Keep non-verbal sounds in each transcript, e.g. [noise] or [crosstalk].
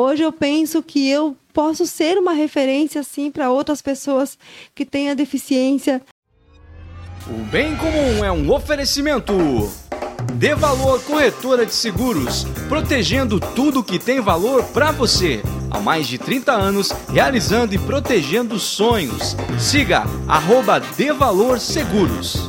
Hoje eu penso que eu posso ser uma referência assim para outras pessoas que a deficiência. O bem comum é um oferecimento. Dê valor corretora de seguros, protegendo tudo que tem valor para você. Há mais de 30 anos, realizando e protegendo sonhos. Siga arroba Valor Seguros.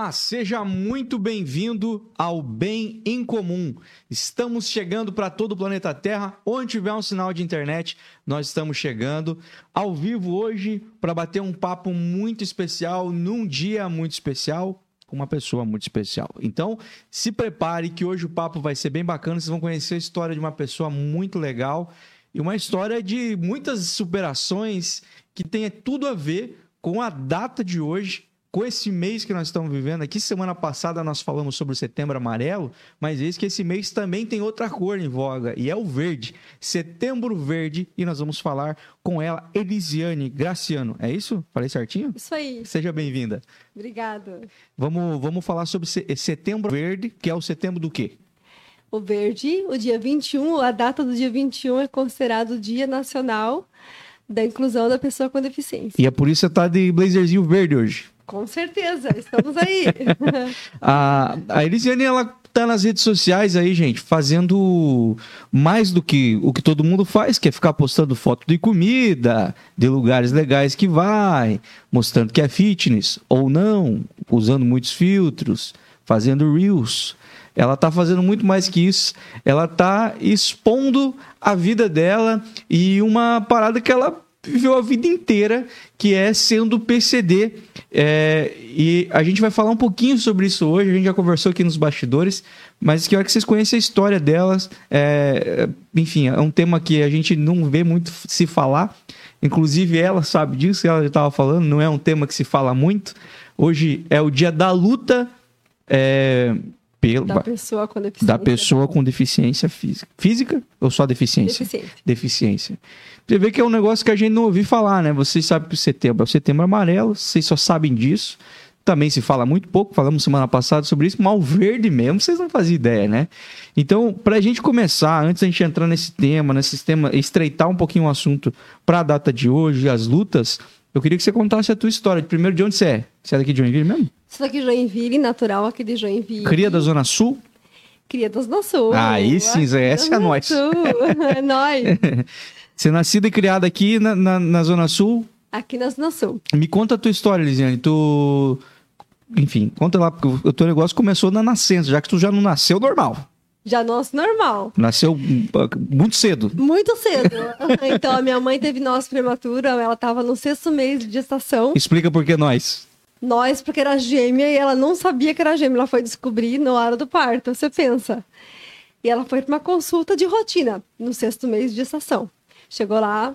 Olá, seja muito bem-vindo ao Bem em Comum. Estamos chegando para todo o planeta Terra. Onde tiver um sinal de internet, nós estamos chegando ao vivo hoje para bater um papo muito especial, num dia muito especial, com uma pessoa muito especial. Então, se prepare que hoje o papo vai ser bem bacana. Vocês vão conhecer a história de uma pessoa muito legal e uma história de muitas superações que tem tudo a ver com a data de hoje com esse mês que nós estamos vivendo aqui, semana passada nós falamos sobre o setembro amarelo, mas eis que esse mês também tem outra cor em voga, e é o verde. Setembro verde, e nós vamos falar com ela, Elisiane Graciano. É isso? Falei certinho? Isso aí. Seja bem-vinda. Obrigada. Vamos, vamos falar sobre setembro verde, que é o setembro do quê? O verde, o dia 21, a data do dia 21 é considerado o Dia Nacional da Inclusão da Pessoa com Deficiência. E é por isso que você está de blazerzinho verde hoje. Com certeza, estamos aí. [laughs] a, a Elisiane, ela tá nas redes sociais aí, gente, fazendo mais do que o que todo mundo faz, que é ficar postando foto de comida, de lugares legais que vai, mostrando que é fitness ou não, usando muitos filtros, fazendo reels. Ela tá fazendo muito mais que isso. Ela tá expondo a vida dela e uma parada que ela viveu a vida inteira, que é sendo PCD. É, e a gente vai falar um pouquinho sobre isso hoje, a gente já conversou aqui nos bastidores, mas que hora que vocês conhecem a história delas. É, enfim, é um tema que a gente não vê muito se falar. Inclusive, ela sabe disso, ela já estava falando, não é um tema que se fala muito. Hoje é o dia da luta. É, pelo, da pessoa com deficiência. Da pessoa com deficiência física. Física ou só deficiência? Deficiência. Deficiência. Você vê que é um negócio que a gente não ouviu falar, né? Vocês sabem que o setembro é o setembro amarelo, vocês só sabem disso. Também se fala muito pouco, falamos semana passada sobre isso, mal verde mesmo, vocês não faziam ideia, né? Então, para a gente começar, antes da gente entrar nesse tema, nesse tema, estreitar um pouquinho o assunto para a data de hoje, as lutas, eu queria que você contasse a tua história. Primeiro, de onde você é? Você é daqui de Joinville mesmo? Sou daqui de Joinville, natural aqui de Joinville. Cria da Zona Sul? Cria da Zona Sul. Aí sim, essa é a nós. [laughs] é nós. [laughs] Você é nascida e criada aqui na, na, na, Zona Sul? Aqui na Zona Sul. Me conta a tua história, Lisiane. Tu. Enfim, conta lá, porque o teu negócio começou na nascença, já que tu já não nasceu normal. Já nosso normal. Nasceu muito cedo. Muito cedo. [laughs] então, a minha mãe teve nosso prematura, ela estava no sexto mês de gestação. Explica por que nós. Nós, porque era gêmea e ela não sabia que era gêmea. Ela foi descobrir na hora do parto, você pensa. E ela foi para uma consulta de rotina no sexto mês de gestação. Chegou lá,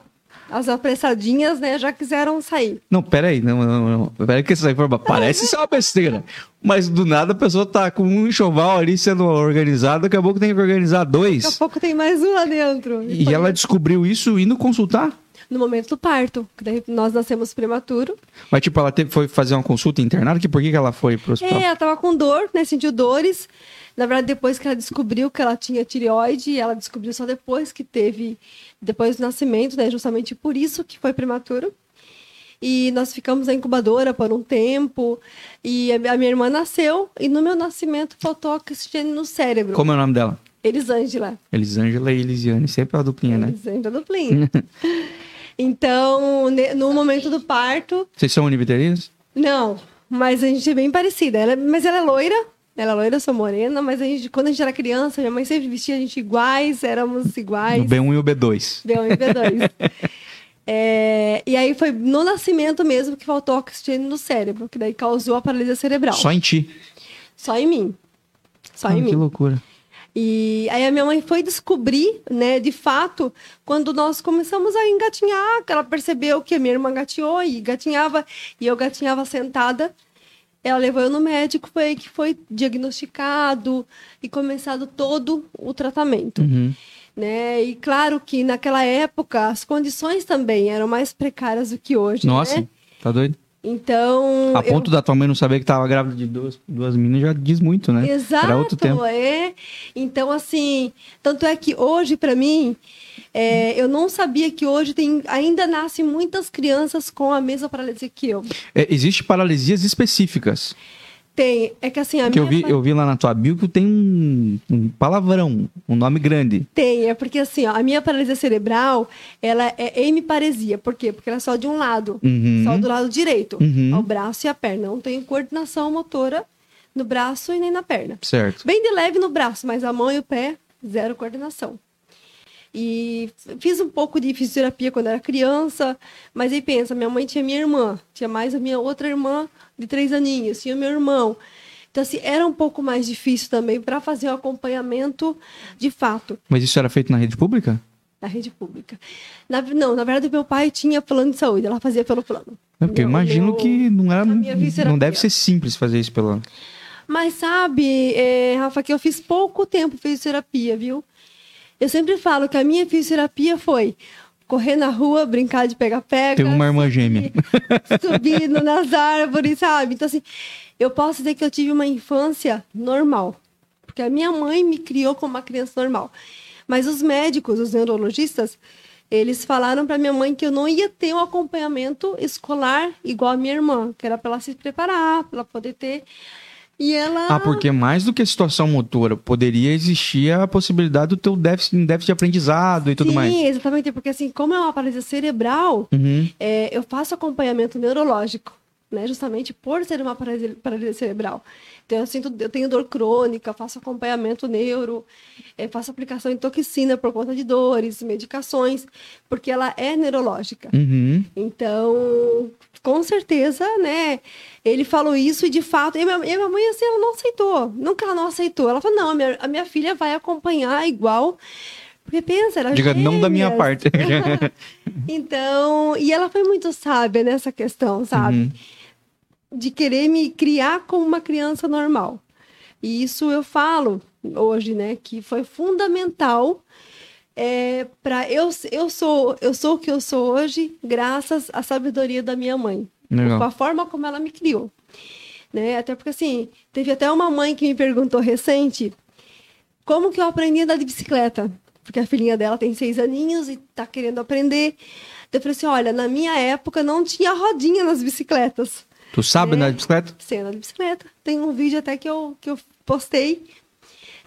as apressadinhas, né, já quiseram sair. Não, peraí, não, não, não. Peraí que essa informação parece ser uma besteira. Mas do nada a pessoa tá com um enxoval ali sendo organizado, daqui a pouco tem que organizar dois. Daqui a pouco tem mais um lá dentro. E, e ela descobriu isso indo consultar? No momento do parto, daí nós nascemos prematuro. Mas tipo, ela teve, foi fazer uma consulta internada, que por que, que ela foi pro hospital? É, ela tava com dor, né, sentiu dores. Na verdade, depois que ela descobriu que ela tinha tireoide, ela descobriu só depois que teve, depois do nascimento, né? Justamente por isso que foi prematuro. E nós ficamos na incubadora por um tempo. E a minha irmã nasceu, e no meu nascimento faltou oxigênio no cérebro. Como é o nome dela? Elisângela. Elisângela e Elisiane, sempre a duplinha, né? Elisângela duplinha. [laughs] então, no momento do parto, Vocês são univitelinos? não, mas a gente é bem parecida. Ela, mas ela é loira, ela é loira, eu sou morena, mas a gente, quando a gente era criança, minha mãe sempre vestia a gente iguais, éramos iguais. O B1 e o B2. B1 e B2. [laughs] É, e aí foi no nascimento mesmo que faltou oxigênio no cérebro, que daí causou a paralisia cerebral. Só em ti. Só em mim. Só Ah, em que mim. loucura. E aí a minha mãe foi descobrir, né, de fato, quando nós começamos a engatinhar, que ela percebeu que a minha irmã gatinhou e gatinhava, e eu gatinhava sentada. Ela levou eu no médico, foi aí que foi diagnosticado e começado todo o tratamento. Uhum. Né? E claro que naquela época as condições também eram mais precárias do que hoje. Nossa, né? tá doido? Então. A eu- ponto da tua mãe não saber que tava grávida de duas, duas meninas já diz muito, né? Exato, Era outro tempo. é. Então, assim, tanto é que hoje, para mim, é, eu não sabia que hoje tem, ainda nascem muitas crianças com a mesma paralisia que eu. É, existe paralisias específicas. Tem, é que assim, a Que eu vi, eu vi lá na tua bio que tem um, um palavrão, um nome grande. tem, é porque assim, ó, a minha paralisia cerebral, ela é hemiparesia. Por quê? Porque ela é só de um lado, Uhum. só do lado direito, Uhum. o braço e a perna. Não tem coordenação motora no braço e nem na perna. Certo. Bem de leve no braço, mas a mão e o pé, zero coordenação. E fiz um pouco de fisioterapia quando era criança, mas aí pensa, minha mãe tinha minha irmã, tinha mais a minha outra irmã de três aninhos, tinha meu irmão. Então, assim, era um pouco mais difícil também para fazer o acompanhamento de fato Mas isso era feito na rede pública? na rede pública. Na- não, na verdade, meu pai tinha plano de saúde, ela fazia pelo plano. É porque eu imagino meu- que não era. Não deve ser simples fazer isso pela. Mas sabe, é, Rafa, que eu fiz pouco tempo fisioterapia, viu? Eu sempre falo que a minha fisioterapia foi correr na rua, brincar de pega-pega. Tem uma irmã gêmea. Subindo [laughs] nas árvores, sabe? Então, assim, eu posso dizer que eu tive uma infância normal. Porque a minha mãe me criou como uma criança normal. Mas os médicos, os neurologistas, eles falaram para minha mãe que eu não ia ter um acompanhamento escolar igual a minha irmã, que era para ela se preparar, para ela poder ter. E ela. Ah, porque mais do que a situação motora, poderia existir a possibilidade do teu déficit, déficit de aprendizado e tudo Sim, mais. exatamente, porque assim, como é uma paralisia cerebral, Uhum. é, eu faço acompanhamento neurológico, né? Justamente por ser uma paralisia, paralisia cerebral. Então, eu, sinto, eu tenho dor crônica, faço acompanhamento neuro, é, faço aplicação de toxina por conta de dores, medicações, porque ela é neurológica. Uhum. Então, com certeza, né? Ele falou isso e de fato, e a minha, minha mãe assim, ela não aceitou. Nunca ela não aceitou. Ela falou: não, a minha, a minha filha vai acompanhar igual. Porque pensa, era Diga não da minha parte. [laughs] [laughs] então, e ela foi muito sábia nessa questão, sabe? Uhum. De querer me criar como uma criança normal. E isso eu falo hoje, né? Que foi fundamental é, para eu eu sou eu sou o que eu sou hoje graças à sabedoria da minha mãe Legal. com a forma como ela me criou né até porque assim teve até uma mãe que me perguntou recente como que eu aprendi a andar de bicicleta porque a filhinha dela tem seis aninhos e tá querendo aprender Daí eu falei assim olha na minha época não tinha rodinha nas bicicletas Tu sabe É. andar de bicicleta? cena de bicicleta. Tem um vídeo até que eu, que eu postei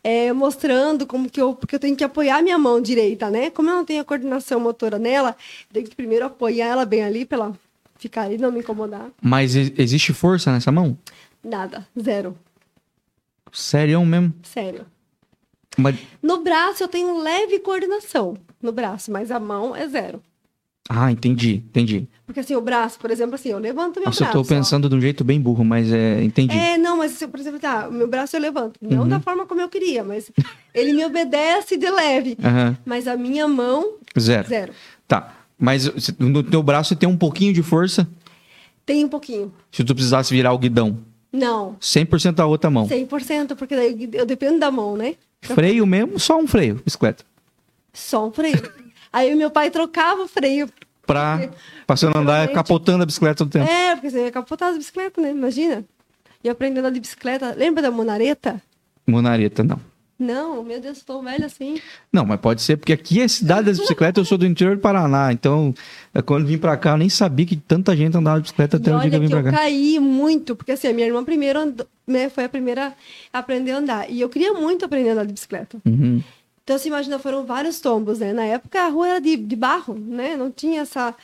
é, mostrando como que eu. Porque eu tenho que apoiar minha mão direita, né? Como eu não tenho a coordenação motora nela, eu tenho que primeiro apoiar ela bem ali pra ela ficar ali, não me incomodar. Mas e- existe força nessa mão? Nada, zero. Sério mesmo? Sério. Mas... No braço eu tenho leve coordenação. No braço, mas a mão é zero. Ah, entendi, entendi. Porque assim, o braço, por exemplo, assim, eu levanto meu Nossa, eu braço. tô ó. pensando de um jeito bem burro, mas é, entendi. É, não, mas se, eu, por exemplo, tá, o meu braço eu levanto. Não Uhum. da forma como eu queria, mas ele me obedece de leve. Aham, Mas a minha mão, Zero. zero. Tá. Mas no teu braço você tem um pouquinho de força Tem um pouquinho. se tu precisasse virar o guidão. Não, 100% da outra mão. 100%, porque daí eu dependo da mão, né? Freio mesmo, só um freio, bicicleta. Só um freio. Aí o meu pai trocava o freio. Pra, pra você não andar capotando a bicicleta todo tempo. É, porque você ia capotar as bicicletas, né? Imagina. E aprendendo a andar de bicicleta. Lembra da monareta? Monareta, não. Não, meu Deus, tô velha assim. Não, mas pode ser, porque aqui é cidade das bicicletas, eu sou do interior do Paraná. Então, é, quando eu vim pra cá, eu nem sabia que tanta gente andava de bicicleta até e o dia que eu vim eu pra cá. caí muito, porque assim, a minha irmã primeiro andou, né, foi a primeira a aprender a andar. E eu queria muito aprender a andar de bicicleta. Uhum. Então, você imagina, foram vários tombos, né? Na época, a rua era de, de barro, né? Não tinha essa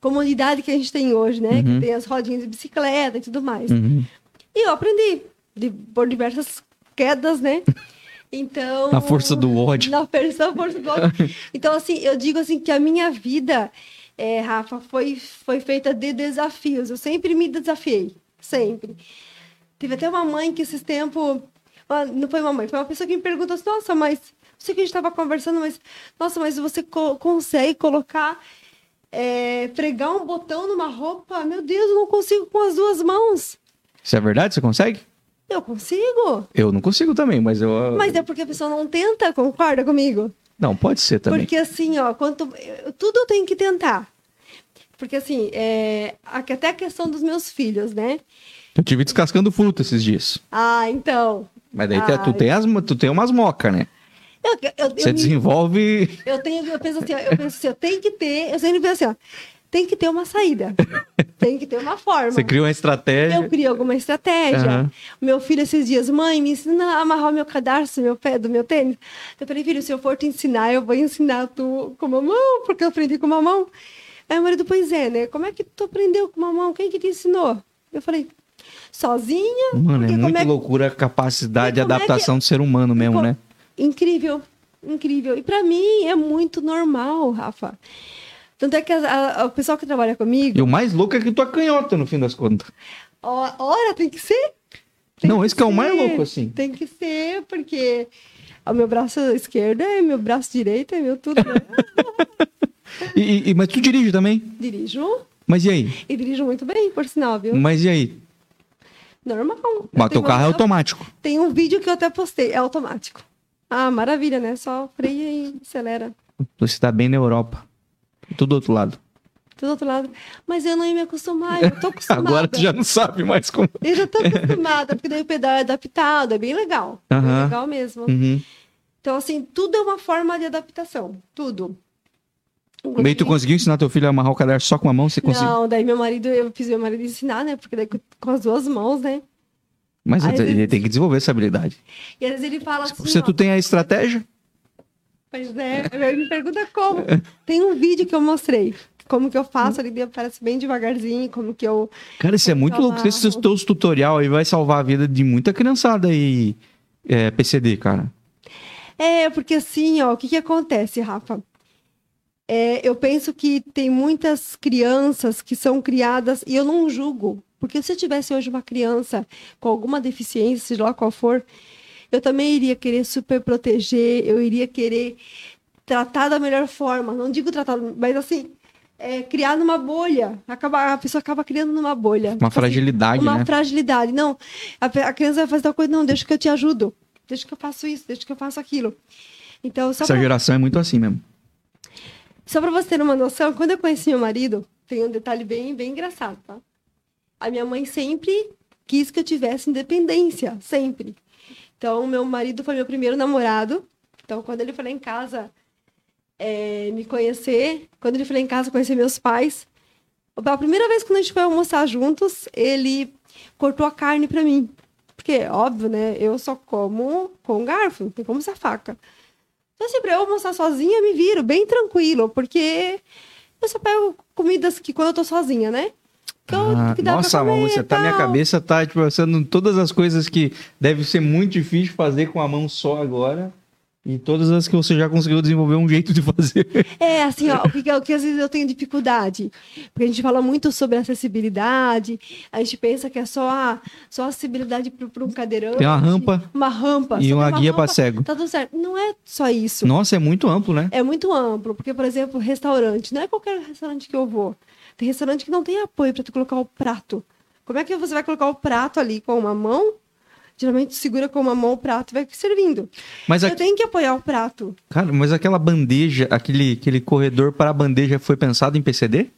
comodidade que a gente tem hoje, né? Uhum. Que tem as rodinhas de bicicleta e tudo mais. Uhum. E eu aprendi de, por diversas quedas, né? Então... Na força do ódio. Na força, força do ódio. [laughs] Então, assim, eu digo assim que a minha vida, é, Rafa, foi, foi feita de desafios. Eu sempre me desafiei. Sempre. Teve até uma mãe que esses tempos... ah, Não foi uma mãe, foi uma pessoa que me perguntou assim, nossa, mas... Sei que a gente estava conversando, mas... Nossa, mas você co- consegue colocar... é, pregar um botão numa roupa? Meu Deus, eu não consigo com as duas mãos. Isso é verdade? Você consegue? Eu consigo. Eu não consigo também, mas eu. Mas é porque a pessoa não tenta, concorda comigo? Não, pode ser também. Porque assim, ó, quanto... eu- tudo eu tenho que tentar. Porque assim, é... até a questão dos meus filhos, né? Eu tive descascando fruta esses dias. Ah, então. Mas daí Ah, tu, tem as, tu tem umas mocas, né? Eu, eu, eu, Você me- desenvolve. eu tenho, eu penso assim, ó, eu penso assim, eu tenho que ter, eu sempre penso assim, ó, tem que ter uma saída. [laughs] tem que ter uma forma. Você cria uma estratégia. Eu crio alguma estratégia. Aham. Meu filho, esses dias, mãe, me ensina a amarrar o meu cadarço, meu pé do meu tênis. Eu falei, filho, se eu for te ensinar, eu vou ensinar tu com uma mão, porque eu aprendi com uma mão. Aí o marido, pois é, né? Como é que tu aprendeu com uma mão? Quem que te ensinou? Eu falei, sozinha. Mano, é muito que- loucura a capacidade de E como é que- adaptação do ser humano mesmo, né? Incrível, incrível. E pra mim é muito normal, Rafa. Tanto é que a- a- o pessoal que trabalha comigo, E o mais louco é que tu é canhota, no fim das contas. ora, tem que ser. Tem Não, esse que é o mais louco, assim. Tem que ser, porque o meu braço esquerdo é meu braço direito, é meu tudo. [laughs] E, e- mas tu dirige também? dirijo Mas e aí? e dirijo muito bem, por sinal, viu? Mas e aí? Normal. Mas teu carro é automático. Tem um vídeo que eu até postei, é automático. Ah, maravilha, né? Só freia e acelera. Você tá bem na Europa. Tudo do outro lado. Do outro lado. Mas eu não ia me acostumar, eu tô [laughs] acostumada. Agora tu já não sabe mais como. Eu já tô acostumada, porque daí o pedal é adaptado, é bem legal. É Aham. legal mesmo. Uhum. Então, assim, tudo é uma forma de adaptação. Tudo. Meio tu conseguiu ensinar teu filho a amarrar o cadarço só com uma mão? Você conseguiu? Não, daí meu marido, eu fiz meu marido ensinar, né? Porque daí com- as duas mãos, né? Mas Às ele tem que desenvolver essa habilidade. E às vezes ele fala assim. Se ó, tu tem a estratégia, Pois é, ele me pergunta como. Tem um vídeo que eu mostrei. Como que eu faço ali, aparece bem devagarzinho, como que eu. cara, isso é muito louco. Esses teus tutorial aí vai salvar a vida de muita criançada aí, é, PCD, cara. É, porque assim, ó, o que que acontece, Rafa? É, eu penso que tem muitas crianças que são criadas, e eu não julgo, porque se eu tivesse hoje uma criança com alguma deficiência, seja lá qual for, eu também iria querer super proteger, eu iria querer tratar da melhor forma. Não digo tratar, mas assim, é, criar numa bolha. Acaba, a pessoa acaba criando numa bolha. Uma Tipo assim, fragilidade, uma né? fragilidade. Não, a, a criança vai fazer tal coisa, não, deixa que eu te ajudo. Deixa que eu faço isso, deixa que eu faço aquilo. Então, Essa pra, geração é muito assim mesmo. só pra você ter uma noção, quando eu conheci meu marido, tem um detalhe bem, bem engraçado, tá? A minha mãe sempre quis que eu tivesse independência, sempre. Então, meu marido foi meu primeiro namorado. Então, quando ele foi lá em casa é, me conhecer, quando ele foi lá em casa conhecer meus pais, a primeira vez que a gente foi almoçar juntos, ele cortou a carne pra mim. Porque, óbvio, né? Eu só como com garfo, não tem como usar faca. Então, assim, pra eu almoçar sozinha, me viro bem tranquilo, porque eu só pego comidas que quando eu tô sozinha, né? Ah, nossa, e você tá, minha cabeça tá tipo, pensando em todas as coisas que deve ser muito difícil fazer com a mão só agora. E todas as que você já conseguiu desenvolver um jeito de fazer. É, assim, ó, o que, o que às vezes eu tenho dificuldade. Porque a gente fala muito sobre acessibilidade, a gente pensa que é só, a, só acessibilidade para um cadeirante. Tem uma rampa Uma rampa. e uma tem guia pra rampa, cego. Tá tudo certo. Não é só isso. Nossa, é muito amplo, né? É muito amplo, porque, por exemplo, restaurante, não é qualquer restaurante que eu vou. Tem restaurante que não tem apoio para tu colocar o prato. Como é que você vai colocar o prato ali com uma mão? Geralmente segura com uma mão o prato e vai servindo. Mas, Eu a- tenho que apoiar o prato. cara, mas aquela bandeja, aquele, aquele corredor para a bandeja foi pensado em PCD?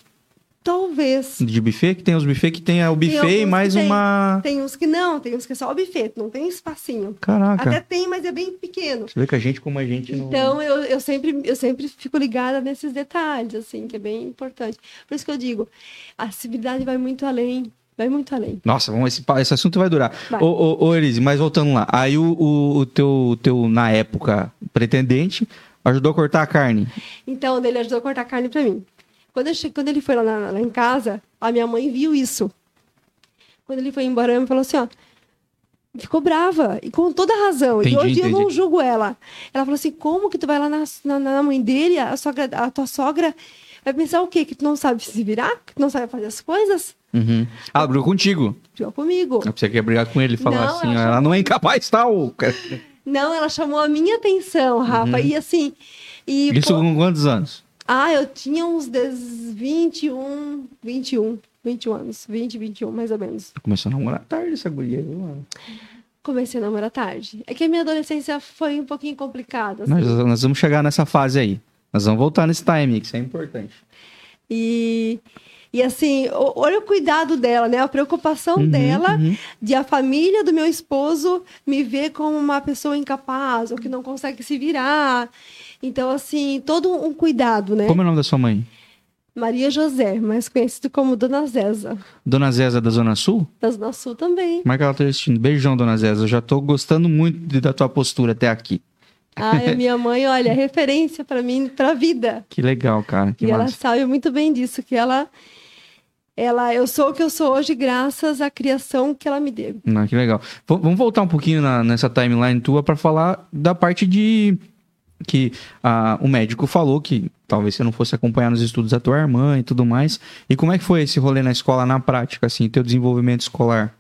Talvez. De buffet? Que tem os buffet que tem o alguns buffet e mais uma. Tem uns que não, tem uns que é só o buffet, não tem espacinho. Caraca. Até tem, mas é bem pequeno. Você vê que a gente, como a gente não. Então, eu, eu, sempre, eu sempre fico ligada nesses detalhes, assim, que é bem importante. Por isso que eu digo, a acessibilidade vai muito além. Vai muito além. Nossa, vamos, esse, esse assunto vai durar. Vai. Ô, ô, ô, Elise, mas voltando lá. Aí o, o, o teu, o teu, na época, pretendente ajudou a cortar a carne. Então, ele ajudou a cortar carne pra mim. Quando, eu che... Quando ele foi lá, na- lá em casa, a minha mãe viu isso. Quando ele foi embora, ela me falou assim, ó. Ficou brava, e com toda razão. Entendi, e hoje eu não entendi. julgo ela. Ela falou assim: como que tu vai lá na, na, na mãe dele, a, sogra, a tua sogra vai pensar o quê? Que tu não sabe se virar? Que tu não sabe fazer as coisas? Uhum. Ah, ela brigou contigo. Ficou comigo. Eu pensei que ia brigar com ele e falar Não, assim, ela ela, chamou- não é incapaz, tal. Não, ela chamou a minha atenção, Rafa. E assim. E, Uhum. Isso pô, com quantos anos? Ah, eu tinha uns 10, 21, 21, 21 anos. 20, 21, mais ou menos. Começou a namorar tarde essa guria, viu, mano? Comecei a namorar tarde. É que a minha adolescência foi um pouquinho complicada. assim. Nós, nós vamos chegar nessa fase aí. Nós vamos voltar nesse time, que isso é importante. E, e assim, olha o cuidado dela, né? A preocupação Uhum, dela uhum. de a família do meu esposo me ver como uma pessoa incapaz ou que não consegue se virar. Então, assim, todo um cuidado, né? Como é o nome da sua mãe? Maria José, mais conhecido como Dona Zeza, Dona Zeza da Zona Sul? da Zona Sul também. Como é que ela tá assistindo? Beijão, Dona Zeza. Eu já tô gostando muito de- da tua postura até aqui. Ai, a [laughs] minha mãe, olha, é referência para mim, para a vida. Que legal, cara. Que e ela massa. sabe muito bem disso, que ela, ela, eu sou o que eu sou hoje graças à criação que ela me deu. Ah, que legal. V- vamos voltar um pouquinho na- nessa timeline tua para falar da parte de que ah, o médico falou que talvez você não fosse acompanhar nos estudos da tua irmã e tudo mais. E como é que foi esse rolê na escola, na prática, assim, teu desenvolvimento escolar?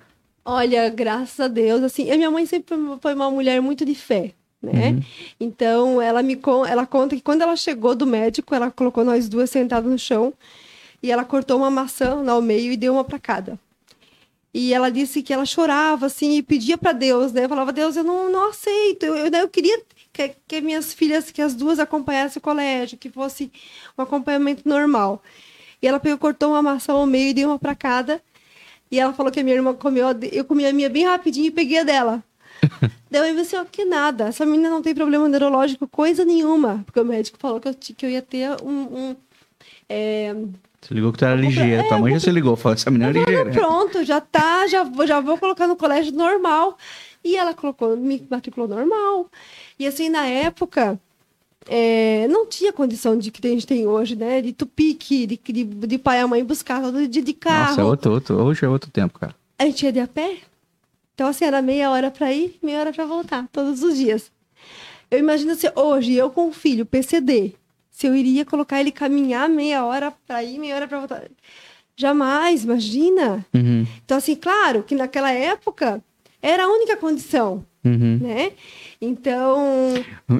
Olha, graças a Deus, assim, a minha mãe sempre foi uma mulher muito de fé, né? Uhum. Então, ela me ela conta que quando ela chegou do médico, ela colocou nós duas sentadas no chão e ela cortou uma maçã ao meio e deu uma para cada. E ela disse que ela chorava, assim, e pedia para Deus, né? Falava, Deus, eu não, não aceito. Eu, eu, eu queria que, que minhas filhas, que as duas acompanhassem o colégio, que fosse um acompanhamento normal. E ela pegou, cortou uma maçã ao meio e deu uma para cada. E ela falou que a minha irmã comeu, eu comi a minha bem rapidinho e peguei a dela. [laughs] Daí eu disse, ó, que nada, essa menina não tem problema neurológico, coisa nenhuma. Porque o médico falou que eu, que eu ia ter um... um é, Você ligou que tu era ligeira. é, tua mãe já se ligou, falou, essa menina é ligeira. Pronto, já tá, já já vou colocar no colégio normal. E ela colocou, me matriculou normal. E assim, na época, é, não tinha condição de que a gente tem hoje, né? De tupique, de, de, de pai e mãe buscar todo dia de carro. Nossa, é outro, outro, hoje é outro tempo, cara. A gente ia de a pé. Então, assim, era meia hora para ir, meia hora para voltar, todos os dias. Eu imagino se hoje, eu com o filho, PCD, se eu iria colocar ele caminhar meia hora para ir, meia hora para voltar. Jamais, imagina. Uhum, Então, assim, claro que naquela época era a única condição, uhum. né? Então,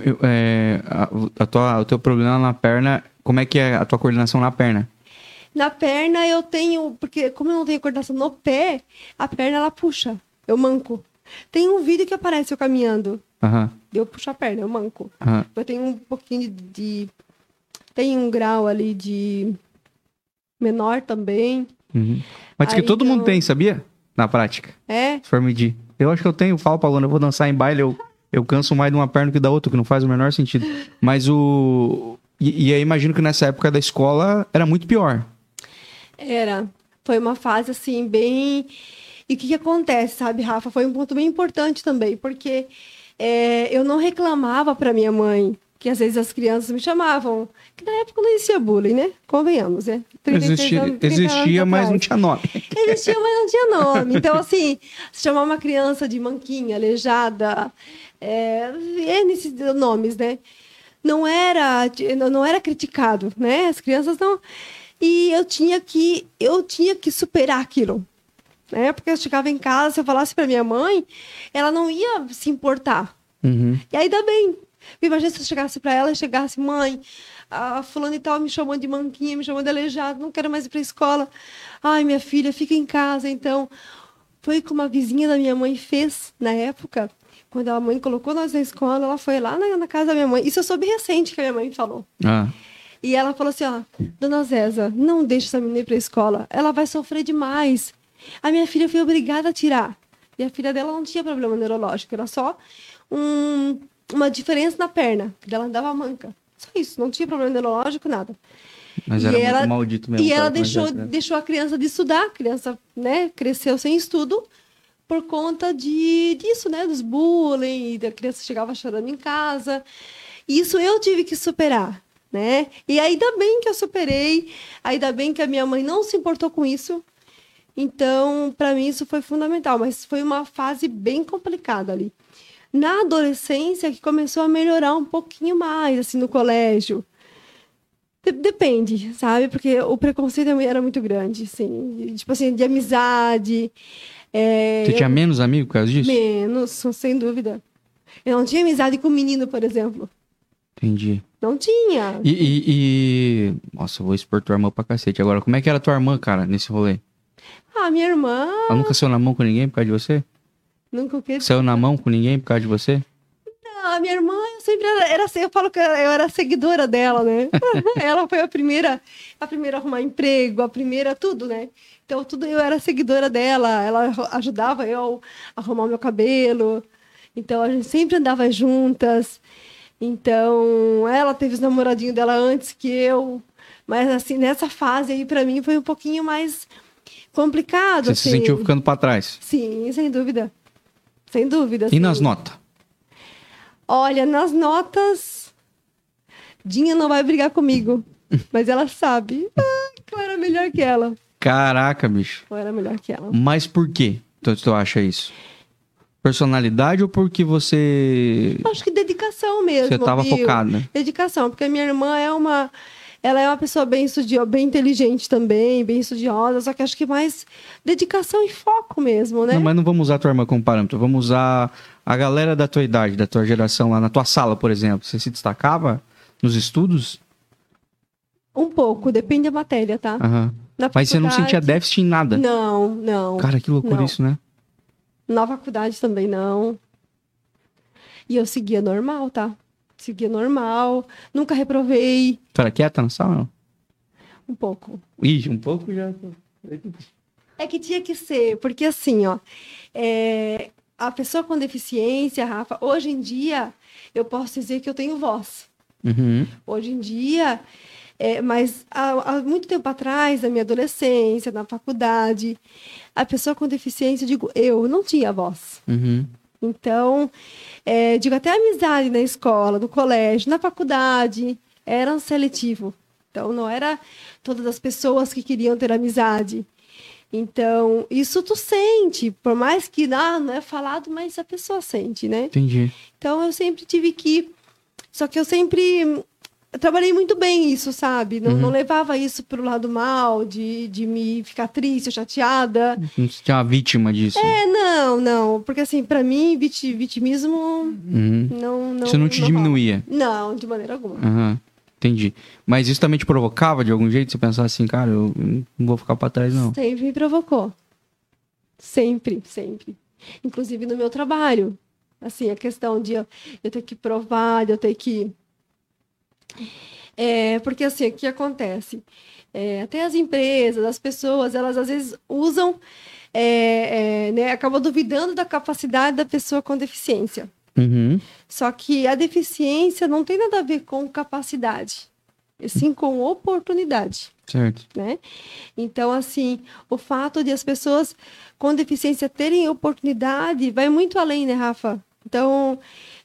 Eu- é, a, a tua, o teu problema na perna, como é que é a tua coordenação na perna? na perna eu tenho, porque como eu não tenho coordenação no pé, a perna ela puxa, eu manco. Tem um vídeo que aparece eu caminhando, Aham, eu puxo a perna, eu manco. aham. Eu tenho um pouquinho de, de- Tem um grau ali de. Menor também. Uhum. Mas que todo mundo então- tem, sabia? Na prática, É. se for medir. Eu acho que eu tenho, falo pra Luna, eu vou dançar em baile, eu, eu canso mais de uma perna que da outra, que não faz o menor sentido. Mas o... E, e aí imagino que nessa época da escola era muito pior. Era. Foi uma fase assim, bem. E o que, que acontece, sabe, Rafa? Foi um ponto bem importante também, porque é, eu não reclamava para minha mãe, que às vezes as crianças me chamavam, que na época não existia bullying, né? Convenhamos, né? 33 Existia, anos- 30 anos existia mas não tinha nome. Existia, mas não tinha nome. Então, assim, se chamar uma criança de manquinha, aleijada, é, N nomes, né? Não era, não não era criticado, né? As crianças não. E eu tinha que, eu tinha que superar aquilo. Né? Porque eu chegava em casa, se eu falasse para minha mãe, ela não ia se importar. Uhum. E ainda bem. Imagina se eu chegasse para ela e chegasse, mãe, a fulana e tal me chamou de manquinha, me chamou de aleijado, não quero mais ir para a escola. Ai, minha filha, fica em casa. Então, foi como a vizinha da minha mãe fez na época. Quando a mãe colocou nós na escola, ela foi lá na, na casa da minha mãe. Isso eu soube recente que a minha mãe falou. Ah, E ela falou assim, ó, dona Zeza, não deixe essa menina ir para a escola. Ela vai sofrer demais. A minha filha foi obrigada a tirar. E a filha dela não tinha problema neurológico, era só um- uma diferença na perna, que ela andava manca. Só isso, não tinha problema neurológico, nada. Mas E era ela- muito maldito mesmo. E ela deixou, era- deixou a criança de estudar, a criança, né, cresceu sem estudo por conta de, disso, né, dos bullying, e da criança chegava chorando em casa. Isso eu tive que superar, né? E ainda bem que eu superei, ainda bem que a minha mãe não se importou com isso. Então, para mim isso foi fundamental, mas foi uma fase bem complicada ali. Na adolescência que começou a melhorar um pouquinho mais, assim, no colégio. De- Depende, sabe? Porque o preconceito era muito grande, assim. Tipo assim, de amizade. é, Você tinha menos amigos por causa disso? Menos, sem dúvida. Eu não tinha amizade com menino, por exemplo. Entendi. Não tinha. E, e- e- Nossa, eu vou expor tua irmã pra cacete. Agora, como é que era tua irmã, cara, nesse rolê? Ah, minha irmã Ela nunca saiu na mão com ninguém por causa de você? Nunca o quê? Saiu na mão com ninguém por causa de você? Ah, minha irmã, eu sempre era, era eu falo que eu era seguidora dela, né? Ela foi a primeira, a primeira a arrumar emprego, a primeira tudo, né? Então tudo eu era seguidora dela, ela ajudava eu a arrumar o meu cabelo. Então a gente sempre andava juntas. Então ela teve os namoradinhos dela antes que eu, mas assim nessa fase aí pra mim foi um pouquinho mais complicado. Você se assim. sentiu ficando pra trás. Sim, sem dúvida. Sem dúvida. E nas notas? Olha, nas notas, Dinha não vai brigar comigo, [laughs] mas ela sabe ah, que eu era melhor que ela. Caraca, bicho. Eu era melhor que ela. Mas por quê? Tu, tu acha isso? Personalidade ou porque você. Acho que dedicação mesmo. Você tava viu? focado, né? Dedicação, porque minha irmã é uma. Ela é uma pessoa bem estudiosa, bem inteligente também, bem estudiosa, só que acho que mais dedicação e foco mesmo, né? Não, mas não vamos usar a tua irmã como parâmetro. Vamos usar a galera da tua idade, da tua geração lá na tua sala, por exemplo. Você se destacava nos estudos? Um pouco, depende da matéria, tá? Na Mas você não sentia déficit em nada. Não, não. Cara, que loucura Não. isso, né? Na faculdade também não. E eu seguia normal, tá? Seguia normal. Nunca reprovei. Tu era quieta na sala? Um pouco. Ih, um pouco já. É que tinha que ser, porque assim, ó. é, a pessoa com deficiência, Rafa, hoje em dia, eu posso dizer que eu tenho voz. Uhum. Hoje em dia, é, mas há, há muito tempo atrás, na minha adolescência, na faculdade, a pessoa com deficiência, eu digo, eu não tinha voz. Uhum. Então, é, digo, até a amizade na escola, no colégio, na faculdade, era seletivo. Então, não era todas as pessoas que queriam ter amizade. Então, isso tu sente, por mais que ah, não é falado, mas a pessoa sente, né? Entendi. Então, eu sempre tive que. Só que eu sempre eu trabalhei muito bem isso, sabe? Não, não levava isso pro lado mal, de, de me ficar triste, chateada. Não tinha uma vítima disso. É, não, não. Porque, assim, pra mim, viti- vitimismo Uhum. não, não. Isso não te rola. diminuía. Não, de maneira alguma. Aham. Entendi. Mas isso também te provocava de algum jeito? Você pensar assim, cara, eu não vou ficar pra trás, não. Sempre me provocou. Sempre, sempre. Inclusive no meu trabalho. Assim, a questão de eu, eu ter que provar, de eu ter que. É, porque assim, o que acontece? É, até as empresas, as pessoas, elas às vezes usam, é, é, né, acabam duvidando da capacidade da pessoa com deficiência. Uhum. Só que a deficiência não tem nada a ver com capacidade, e sim com oportunidade Certo. né? Então, assim, o fato de as pessoas com deficiência terem oportunidade vai muito além, né, Rafa? Então,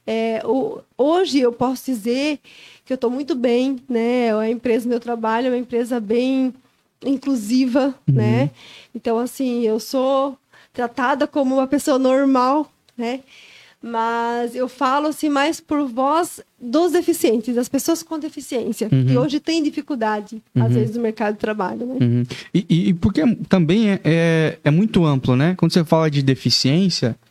é, o- hoje eu posso dizer que eu estou muito bem, né? A empresa, meu trabalho é uma empresa bem inclusiva, né? Então, assim, eu sou tratada como uma pessoa normal, né? Mas eu falo assim mais por voz dos deficientes, das pessoas com deficiência, que hoje têm dificuldade, às vezes, no mercado de trabalho, né? Uhum. E, e- porque também é, é, é muito amplo, né? Quando você fala de deficiência, é,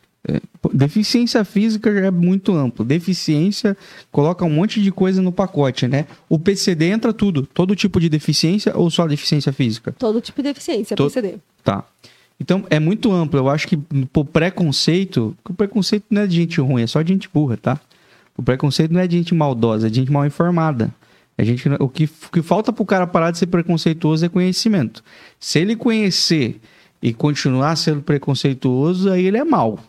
deficiência física é muito amplo. Deficiência coloca um monte de coisa no pacote, né? O PCD entra tudo, todo tipo de deficiência ou só deficiência física? Todo tipo de deficiência, To- PCD. Tá. Então é muito amplo. Eu acho que o preconceito. O preconceito não é de gente ruim, é só de gente burra, tá? O preconceito não é de gente maldosa, é de gente mal informada. É gente, o, que, o que falta pro cara parar de ser preconceituoso é conhecimento. Se ele conhecer e continuar sendo preconceituoso, aí ele é mal.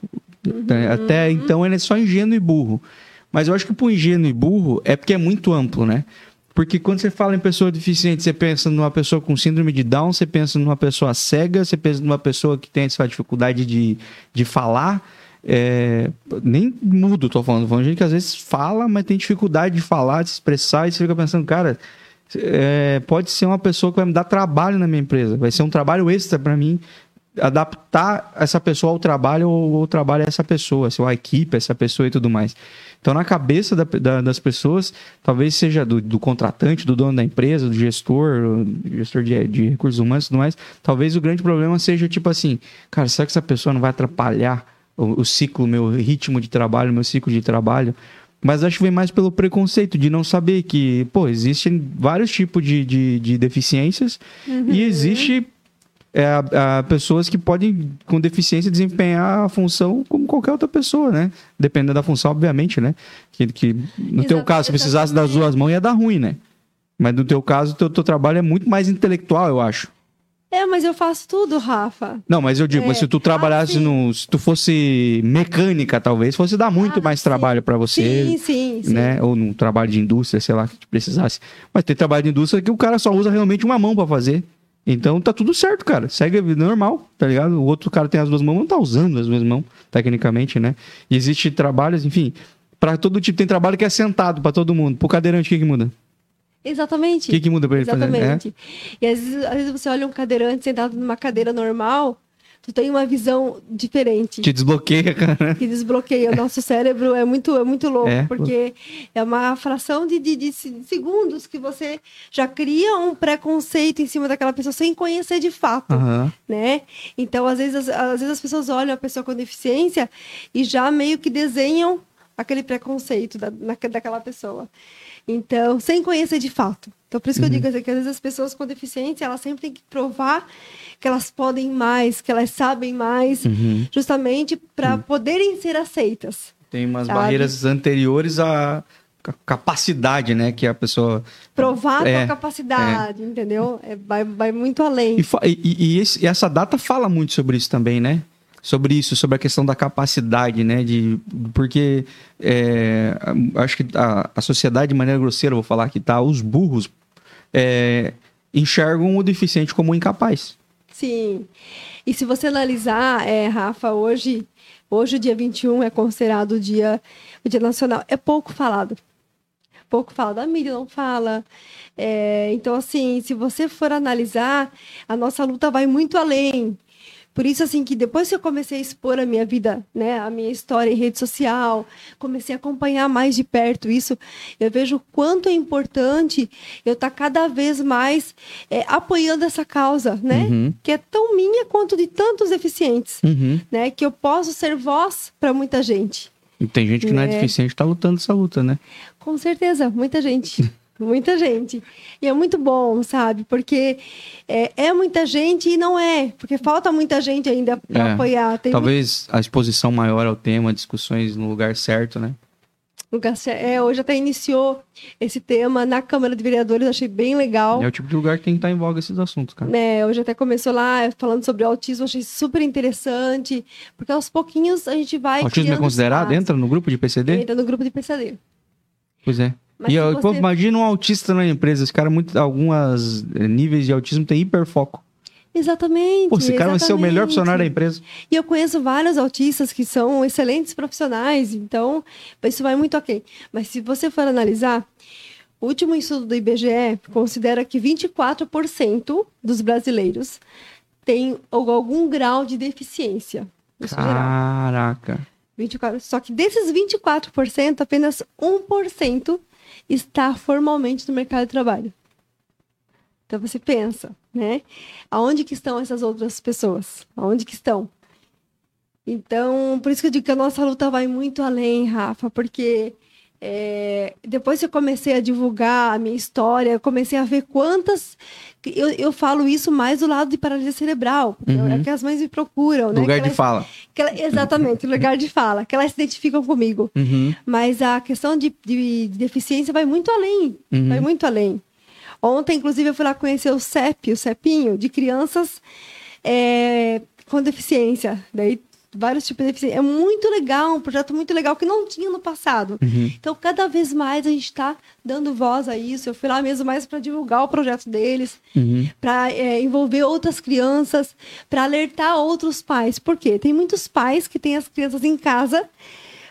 Até então ele é só ingênuo e burro. Mas eu acho que pro ingênuo e burro é porque é muito amplo, né? Porque quando você fala em pessoa deficiente, você pensa numa pessoa com síndrome de Down, você pensa numa pessoa cega, você pensa numa pessoa que tem essa dificuldade de, de falar. É, nem mudo, tô falando. Falando gente que às vezes fala, mas tem dificuldade de falar, de se expressar, e você fica pensando, cara, é, pode ser uma pessoa que vai me dar trabalho na minha empresa, vai ser um trabalho extra para mim adaptar essa pessoa ao trabalho ou o trabalho a essa pessoa, se a equipe, essa pessoa e tudo mais. Então, na cabeça da, da, das pessoas, talvez seja do, do, contratante, do dono da empresa, do gestor, gestor de, de, recursos humanos e tudo mais, talvez o grande problema seja tipo assim, cara, será que essa pessoa não vai atrapalhar o, o ciclo, meu ritmo de trabalho, meu ciclo de trabalho? Mas acho que vem mais pelo preconceito de não saber que, pô, existem vários tipos de, de, de deficiências uhum. e existe é, a, a pessoas que podem, com deficiência, desempenhar a função como qualquer outra pessoa, né? Dependendo da função, obviamente, né? Que, que no teu caso, se precisasse das duas mãos, ia dar ruim, né? Mas no teu caso, o teu, teu trabalho é muito mais intelectual, eu acho. É, mas eu faço tudo, Rafa. Não, mas eu digo, é. mas se tu trabalhasse ah, no. Se tu fosse mecânica, talvez, fosse dar muito ah, mais sim. trabalho para você. Sim, sim, sim. Né? Ou num trabalho de indústria, sei lá, que tu precisasse. Mas tem trabalho de indústria que o cara só usa realmente uma mão para fazer. Então tá tudo certo, cara. Segue a vida normal, tá ligado? O outro cara tem as duas mãos, não tá usando as duas mãos, tecnicamente, né? E existe trabalhos, enfim, para todo tipo. Tem trabalho que é sentado para todo mundo. Pro cadeirante, o que, que muda? Exatamente. O que, que muda pra ele Exatamente. fazer? É? E às vezes, às vezes você olha um cadeirante sentado numa cadeira normal, tu tem uma visão diferente. Te desbloqueia, cara. Que desbloqueia. O nosso cérebro é muito, é muito louco, é. porque é uma fração de, de, de, segundos que você já cria um preconceito em cima daquela pessoa sem conhecer de fato, uhum. né? Então, às vezes, às vezes as pessoas olham a pessoa com deficiência e já meio que desenham aquele preconceito da, na, daquela pessoa. Então, sem conhecer de fato. Então, por isso que uhum. eu digo assim, que às vezes as pessoas com deficiência, elas sempre têm que provar que elas podem mais, que elas sabem mais, uhum. justamente para uhum. poderem ser aceitas. Tem umas sabe? barreiras anteriores à capacidade, né, que a pessoa provar é, a capacidade, é. entendeu? É, vai, vai muito além. E, e, e, esse, e essa data fala muito sobre isso também, né? Sobre isso, sobre a questão da capacidade, né? De, porque é, acho que a, a, sociedade, de maneira grosseira, vou falar que tá, os burros é, enxergam o deficiente como incapaz. Sim. E se você analisar, é, Rafa, hoje, hoje o dia 21 é considerado o dia, o dia nacional. É pouco falado. Pouco falado. A mídia não fala. É, então, assim, se você for analisar, a nossa luta vai muito além por isso, assim, que depois que eu comecei a expor a minha vida, né, a minha história em rede social, comecei a acompanhar mais de perto isso, eu vejo o quanto é importante eu estar tá cada vez mais é, apoiando essa causa, né, uhum. que é tão minha quanto de tantos deficientes, uhum. né, que eu posso ser voz para muita gente. E tem gente que não é, é deficiente está lutando essa luta, né? Com certeza, muita gente. [laughs] Muita gente. E é muito bom, sabe? Porque é, é muita gente e não é. Porque falta muita gente ainda para é, apoiar. Tem talvez muito... a exposição maior ao tema, discussões no lugar certo, né? Lugar certo. É, hoje até iniciou esse tema na Câmara de Vereadores, achei bem legal. É o tipo de lugar que tem que estar em voga esses assuntos, cara. É, hoje até começou lá falando sobre autismo, achei super interessante. Porque aos pouquinhos a gente vai. Autismo é considerado? Espaço. Entra no grupo de PCD? Entra no grupo de PCD. Pois é. Mas e você... pô, imagina um autista na empresa. Esse cara, muito, algumas eh, níveis de autismo tem hiperfoco. Exatamente. Pô, esse cara exatamente. vai ser o melhor funcionário da empresa. E eu conheço vários autistas que são excelentes profissionais, então isso vai muito ok. Mas se você for analisar, o último estudo do IBGE considera que 24% dos brasileiros têm algum grau de deficiência. Caraca. 24, só que desses 24%, apenas 1% está formalmente no mercado de trabalho. Então você pensa, né? Aonde que estão essas outras pessoas? Aonde que estão? Então, por isso que eu digo que a nossa luta vai muito além, Rafa, porque é, depois que eu comecei a divulgar a minha história, comecei a ver quantas. Eu, eu falo isso mais do lado de paralisia cerebral, uhum. é que as mães me procuram, né? Lugar de fala. Ela, exatamente, lugar de fala, que elas se identificam comigo. Uhum. Mas a questão de, de, de, deficiência vai muito além. Uhum. Vai muito além. Ontem, inclusive, eu fui lá conhecer o CEP, o CEPinho, de crianças é, com deficiência. Daí vários tipos de deficiência. É muito legal, um projeto muito legal que não tinha no passado. Uhum. Então, cada vez mais a gente está dando voz a isso. Eu fui lá mesmo mais para divulgar o projeto deles, Uhum. para envolver outras crianças, para alertar outros pais. Por quê? Tem muitos pais que têm as crianças em casa,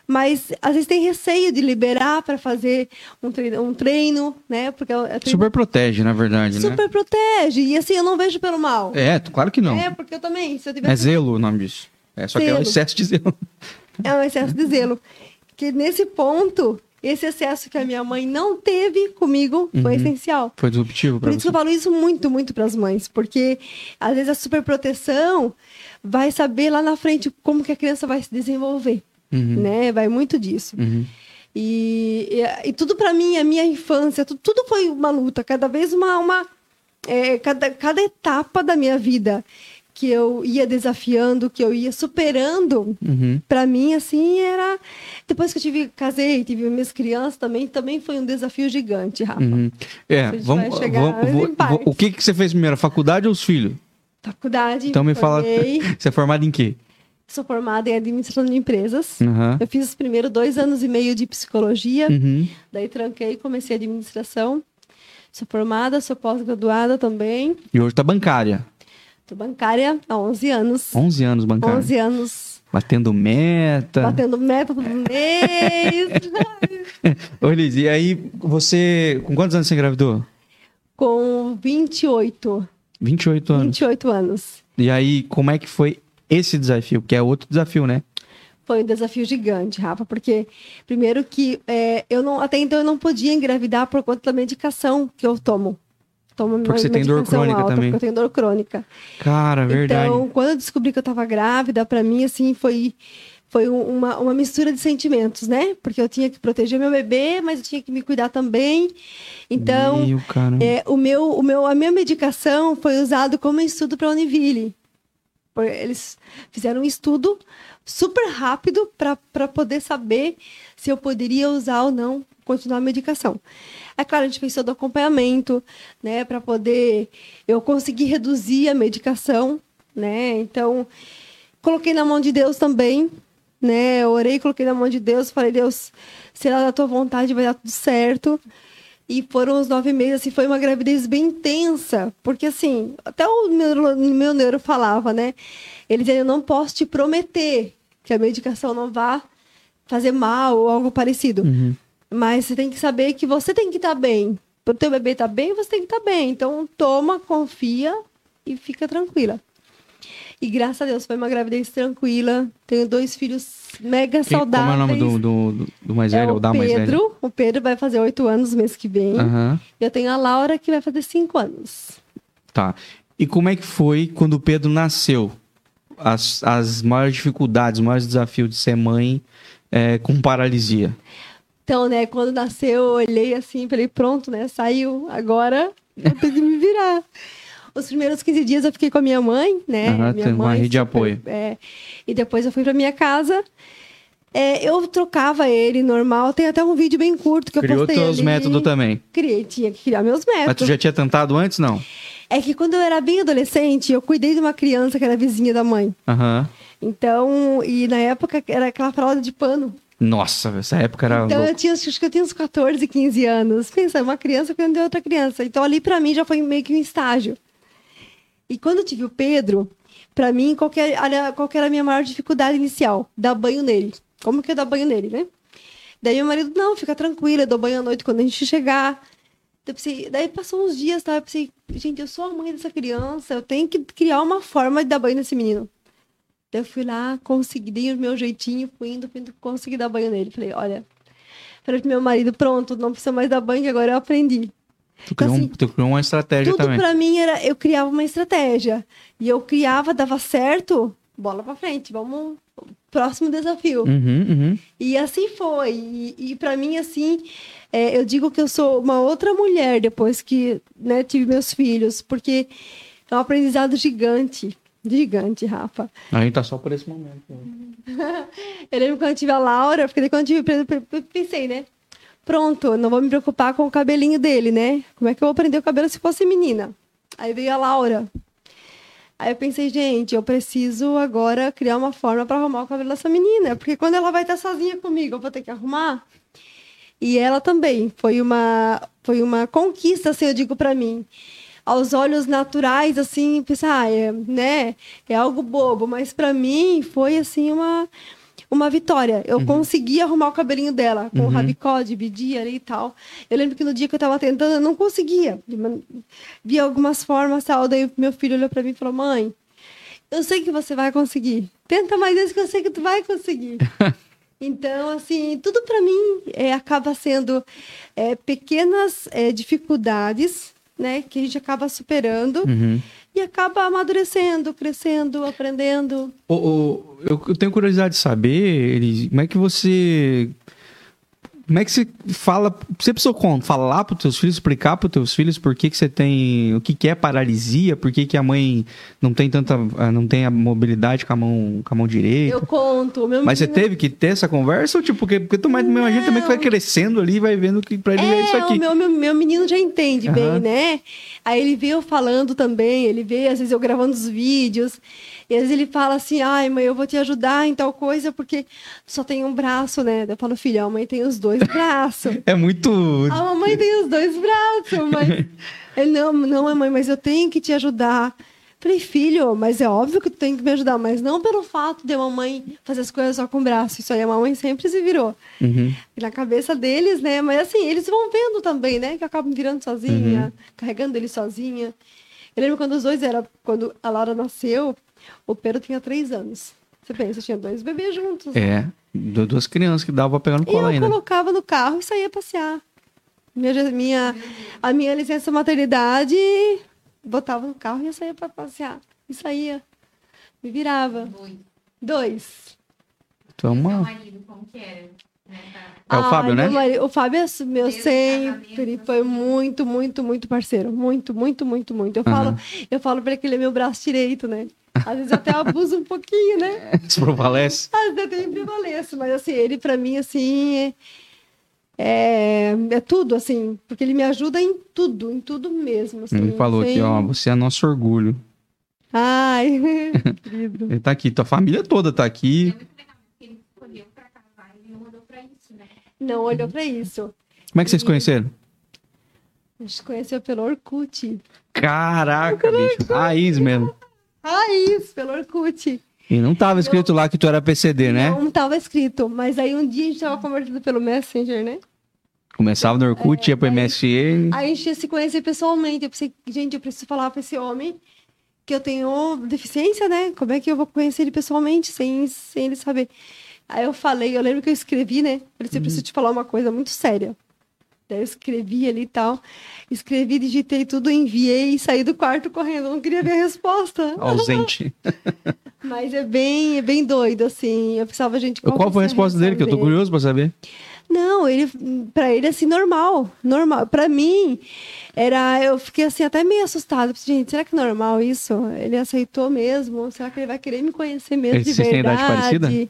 mas às vezes tem receio de liberar para fazer um treino, um treino, né? Porque eu, eu tenho- Super protege, na verdade, né? super protege. E assim, eu não vejo pelo mal. É, claro que não. É, porque eu também, se eu É tivesse zelo o nome disso. É, só que é um Zelo. excesso de zelo. É um excesso de zelo. Que nesse ponto, esse excesso que a minha mãe não teve comigo foi Uhum. essencial. Foi disruptivo Por pra isso você. eu falo isso muito, muito para as mães, porque às vezes a superproteção vai saber lá na frente como que a criança vai se desenvolver, Uhum. né? Vai muito disso. Uhum. E, e, e tudo para mim, a minha infância, tudo, tudo foi uma luta, cada vez uma, uma é, cada, cada etapa da minha vida que eu ia desafiando, que eu ia superando, Uhum. Pra mim, assim, era. Depois que eu tive, casei, tive minhas crianças também, também foi um desafio gigante, Rafa. Uhum. É, A vamos, vamos- vou- vou- o que, que você fez primeiro, a faculdade ou os filhos? Faculdade. Então me fala, formei, [laughs] você é formado em quê? Sou formada em administração de empresas. Aham. Eu fiz os primeiros dois anos e meio de psicologia, Uhum. daí tranquei e comecei administração. Sou formada, sou pós-graduada também. E hoje tá bancária. Sou bancária há 11 anos. 11 anos bancária. 11 anos Batendo meta. batendo meta todo mês. [laughs] Ô, Liz, e aí você. Com quantos anos você engravidou? Com 28. 28 anos. 28 anos. E aí, como é que foi esse desafio? Que é outro desafio, né? Foi um desafio gigante, Rafa, porque primeiro que é, eu não até então eu não podia engravidar por conta da medicação que eu tomo. Tomo Porque você tem dor crônica alta, também. Porque eu tenho dor crônica. Cara, verdade. Então, quando eu descobri que eu estava grávida, para mim assim foi foi um- uma, uma mistura de sentimentos, né? Porque eu tinha que proteger meu bebê, mas eu tinha que me cuidar também. Então, Meu, é, o meu, o meu, a minha medicação foi usado como estudo para a Univille. Eles fizeram um estudo super rápido para poder saber se eu poderia usar ou não, continuar a medicação. É claro, a gente fez todo o acompanhamento, né, para poder eu conseguir reduzir a medicação, né? Então, coloquei na mão de Deus também, né? Eu orei, coloquei na mão de Deus, falei, Deus, se ela da tua vontade vai dar tudo certo. E foram os nove meses, assim, foi uma gravidez bem intensa, porque assim, até o meu, meu neuro falava, né? Ele dizia, eu não posso te prometer que a medicação não vá fazer mal ou algo parecido. Uhum. Mas você tem que saber que você tem que estar bem. Para o teu bebê estar bem, você tem que estar bem. Então, toma, confia e fica tranquila. E graças a Deus, foi uma gravidez tranquila. Tenho dois filhos mega Quem- como é o saudáveis. nome do, do, do- mais É velho o ou da mais velha? Pedro. O Pedro vai fazer oito anos mês que vem. Aham. Eu tenho a Laura, que vai fazer cinco anos. Tá. E como é que foi quando o Pedro nasceu? As, as maiores dificuldades, os maiores desafios de ser mãe é, com paralisia. Então, né, quando nasceu, eu olhei assim, falei, pronto, né, saiu, agora eu tenho que me virar. Os primeiros 15 dias eu fiquei com a minha mãe, né? Aham, minha tem uma mãe rede de apoio. é, e depois eu fui pra minha casa. É, eu trocava ele normal, tem até um vídeo bem curto que eu Criou postei teus ali. métodos também. Criei, tinha que criar meus métodos. Mas tu já tinha tentado antes, não? É que quando eu era bem adolescente, eu cuidei de uma criança que era vizinha da mãe. Aham. Então, e na época era aquela fralda de pano. Nossa, essa época era Então eu tinha, acho que eu tinha uns 14, 15 anos. Pensa, uma criança cuidando de outra criança. Então ali pra mim já foi meio que um estágio. E quando eu tive o Pedro, pra mim, qual que era, qual que era a minha maior dificuldade inicial? Dar banho nele. Como que eu dar banho nele, né? Daí meu marido, não, fica tranquila, eu dou banho à noite quando a gente chegar. Daí, pensei- daí passou uns dias, tá? Eu pensei, gente, eu sou a mãe dessa criança, eu tenho que criar uma forma de dar banho nesse menino. Daí eu fui lá, consegui, dei o meu jeitinho, fui indo, fui indo, consegui dar banho nele. Falei, olha, falei pro meu marido, pronto, não precisa mais dar banho, que agora eu aprendi. Tu criou, um- assim, tu criou uma estratégia Tudo também. pra mim era, eu criava uma estratégia. E eu criava, dava certo, bola pra frente, vamos, próximo desafio. Uhum, uhum. E assim foi. E, e para mim, assim, é, eu digo que eu sou uma outra mulher depois que né, tive meus filhos, porque é um aprendizado gigante. Gigante, Rafa. A gente tá só por esse momento. [laughs] Eu lembro quando eu tive a Laura, porque quando eu tive, eu pensei, né? Pronto, não vou me preocupar com o cabelinho dele, né? Como é que eu vou prender o cabelo se fosse menina? Aí veio a Laura. Aí eu pensei, gente, eu preciso agora criar uma forma para arrumar o cabelo dessa menina, porque quando ela vai estar sozinha comigo, eu vou ter que arrumar. E ela também foi uma foi uma conquista, assim, eu digo para mim. Aos olhos naturais, assim, pensar, ah, é, né, é algo bobo, mas para mim foi assim uma uma vitória. Eu uhum. consegui arrumar o cabelinho dela com uhum. o rabicó, dividia ali e tal. Eu lembro que no dia que eu tava tentando, eu não conseguia. Vi algumas formas tal. Daí meu filho olhou para mim e falou: Mãe, eu sei que você vai conseguir. Tenta mais vezes que eu sei que tu vai conseguir. [laughs] Então, assim, tudo para mim é, acaba sendo é, pequenas é, dificuldades, né, que a gente acaba superando. Uhum e acaba amadurecendo, crescendo, aprendendo. O, o, eu tenho curiosidade de saber, Elis, como é que você como é que você fala? Você precisou falar para os teus filhos, explicar para os teus filhos por que, que você tem. O que, que é paralisia, por que, que a mãe não tem tanta. Ah, não tem a mobilidade com a mão, com a mão direita? Eu conto. Meu Mas menino... você teve que ter essa conversa? Ou tipo, porque, porque tu mais a gente também que vai crescendo ali vai vendo que para ele é, é isso aqui. O meu, meu, meu menino já entende uhum. bem, né? Aí ele vê eu falando também, ele vê, às vezes, eu gravando os vídeos. E às vezes ele fala assim, ai, mãe, eu vou te ajudar em tal coisa, porque só tem um braço, né? Eu falo, filho, a mãe tem os dois braços. [laughs] é muito. A mamãe tem os dois braços, mas. ele, [laughs] não, não, mãe, mas eu tenho que te ajudar. Falei, filho, mas é óbvio que tu tem que me ajudar, mas não pelo fato de a mamãe fazer as coisas só com o braço. Isso aí a mamãe sempre se virou. Uhum. Na cabeça deles, né? Mas assim, eles vão vendo também, né? Que eu acabo virando sozinha, uhum. carregando ele sozinha. Eu lembro quando os dois eram, quando a Laura nasceu, o Pedro tinha três anos. Você pensa, tinha dois bebês juntos. É, duas crianças que dava pra pegar no colo e ainda. eu colocava no carro e saía passear. Minha, minha, a minha licença maternidade, botava no carro e ia sair pra passear. E saía. Me virava. Dois. Dois. É uma... marido, como que era? É o Fábio, né? O Fábio é meu Desde sempre, foi muito, muito, muito parceiro. Muito, muito, muito, muito. Eu, uhum. falo, eu falo pra ele que ele é meu braço direito, né? Às vezes até abuso um pouquinho, né? [laughs] Se prevalece. Às vezes até prevaleço, mas assim, ele pra mim, assim, é, é tudo, assim, porque ele me ajuda em tudo, em tudo mesmo. Assim, ele falou sem... aqui, ó, você é nosso orgulho. Ai, [laughs] [laughs] querido. ele tá aqui, tua família toda tá aqui. Não olhou pra isso. Como é que vocês conheceram? A gente conheceu pelo Orkut. Caraca, bicho. Raiz mesmo. Raiz, pelo Orkut. E não tava escrito eu... lá que tu era PCD, né? Não tava escrito, mas aí um dia a gente tava conversando pelo Messenger, né? Começava no Orkut, é, ia pro MSN. Aí a gente ia se conhecer pessoalmente. Eu pensei, gente, eu preciso falar pra esse homem que eu tenho deficiência, né? Como é que eu vou conhecer ele pessoalmente sem, sem ele saber? Aí eu falei, eu lembro que eu escrevi, né? Eu falei, uhum. preciso te falar uma coisa muito séria. Daí eu escrevi ali e tal. Escrevi, digitei tudo, enviei e saí do quarto correndo. Eu não queria ver a resposta. [laughs] Ausente. [laughs] Mas é bem, é bem doido, assim. Eu precisava, gente. Qual, qual foi a resposta dele? Que eu tô curioso pra saber. Não, ele, para ele, assim, normal. Normal. Para mim, era. Eu fiquei, assim, até meio assustada. Gente, será que é normal isso? Ele aceitou mesmo? Será que ele vai querer me conhecer mesmo ele, de verdade? Vocês têm idade parecida?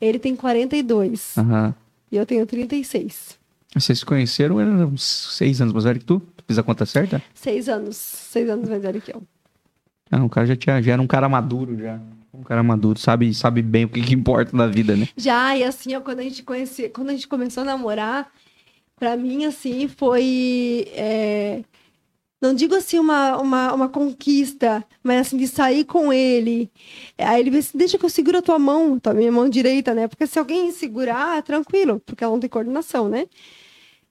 Ele tem 42. Uhum. E eu tenho 36. Vocês se conheceram, eram uns seis anos mais velho que tu? Fiz a conta certa? Seis anos. Seis anos mais velho que eu. Ah, o cara já, tinha, já era um cara maduro, já. Um cara maduro, sabe, sabe bem o que, que importa na vida, né? Já, e assim, ó, quando a gente conhece, quando a gente começou a namorar, pra mim, assim, foi. É, não digo assim uma, uma, uma conquista, mas assim, de sair com ele. Aí ele disse, deixa que eu seguro a tua mão, a minha mão direita, né? Porque se alguém segurar, tranquilo, porque ela não tem coordenação, né?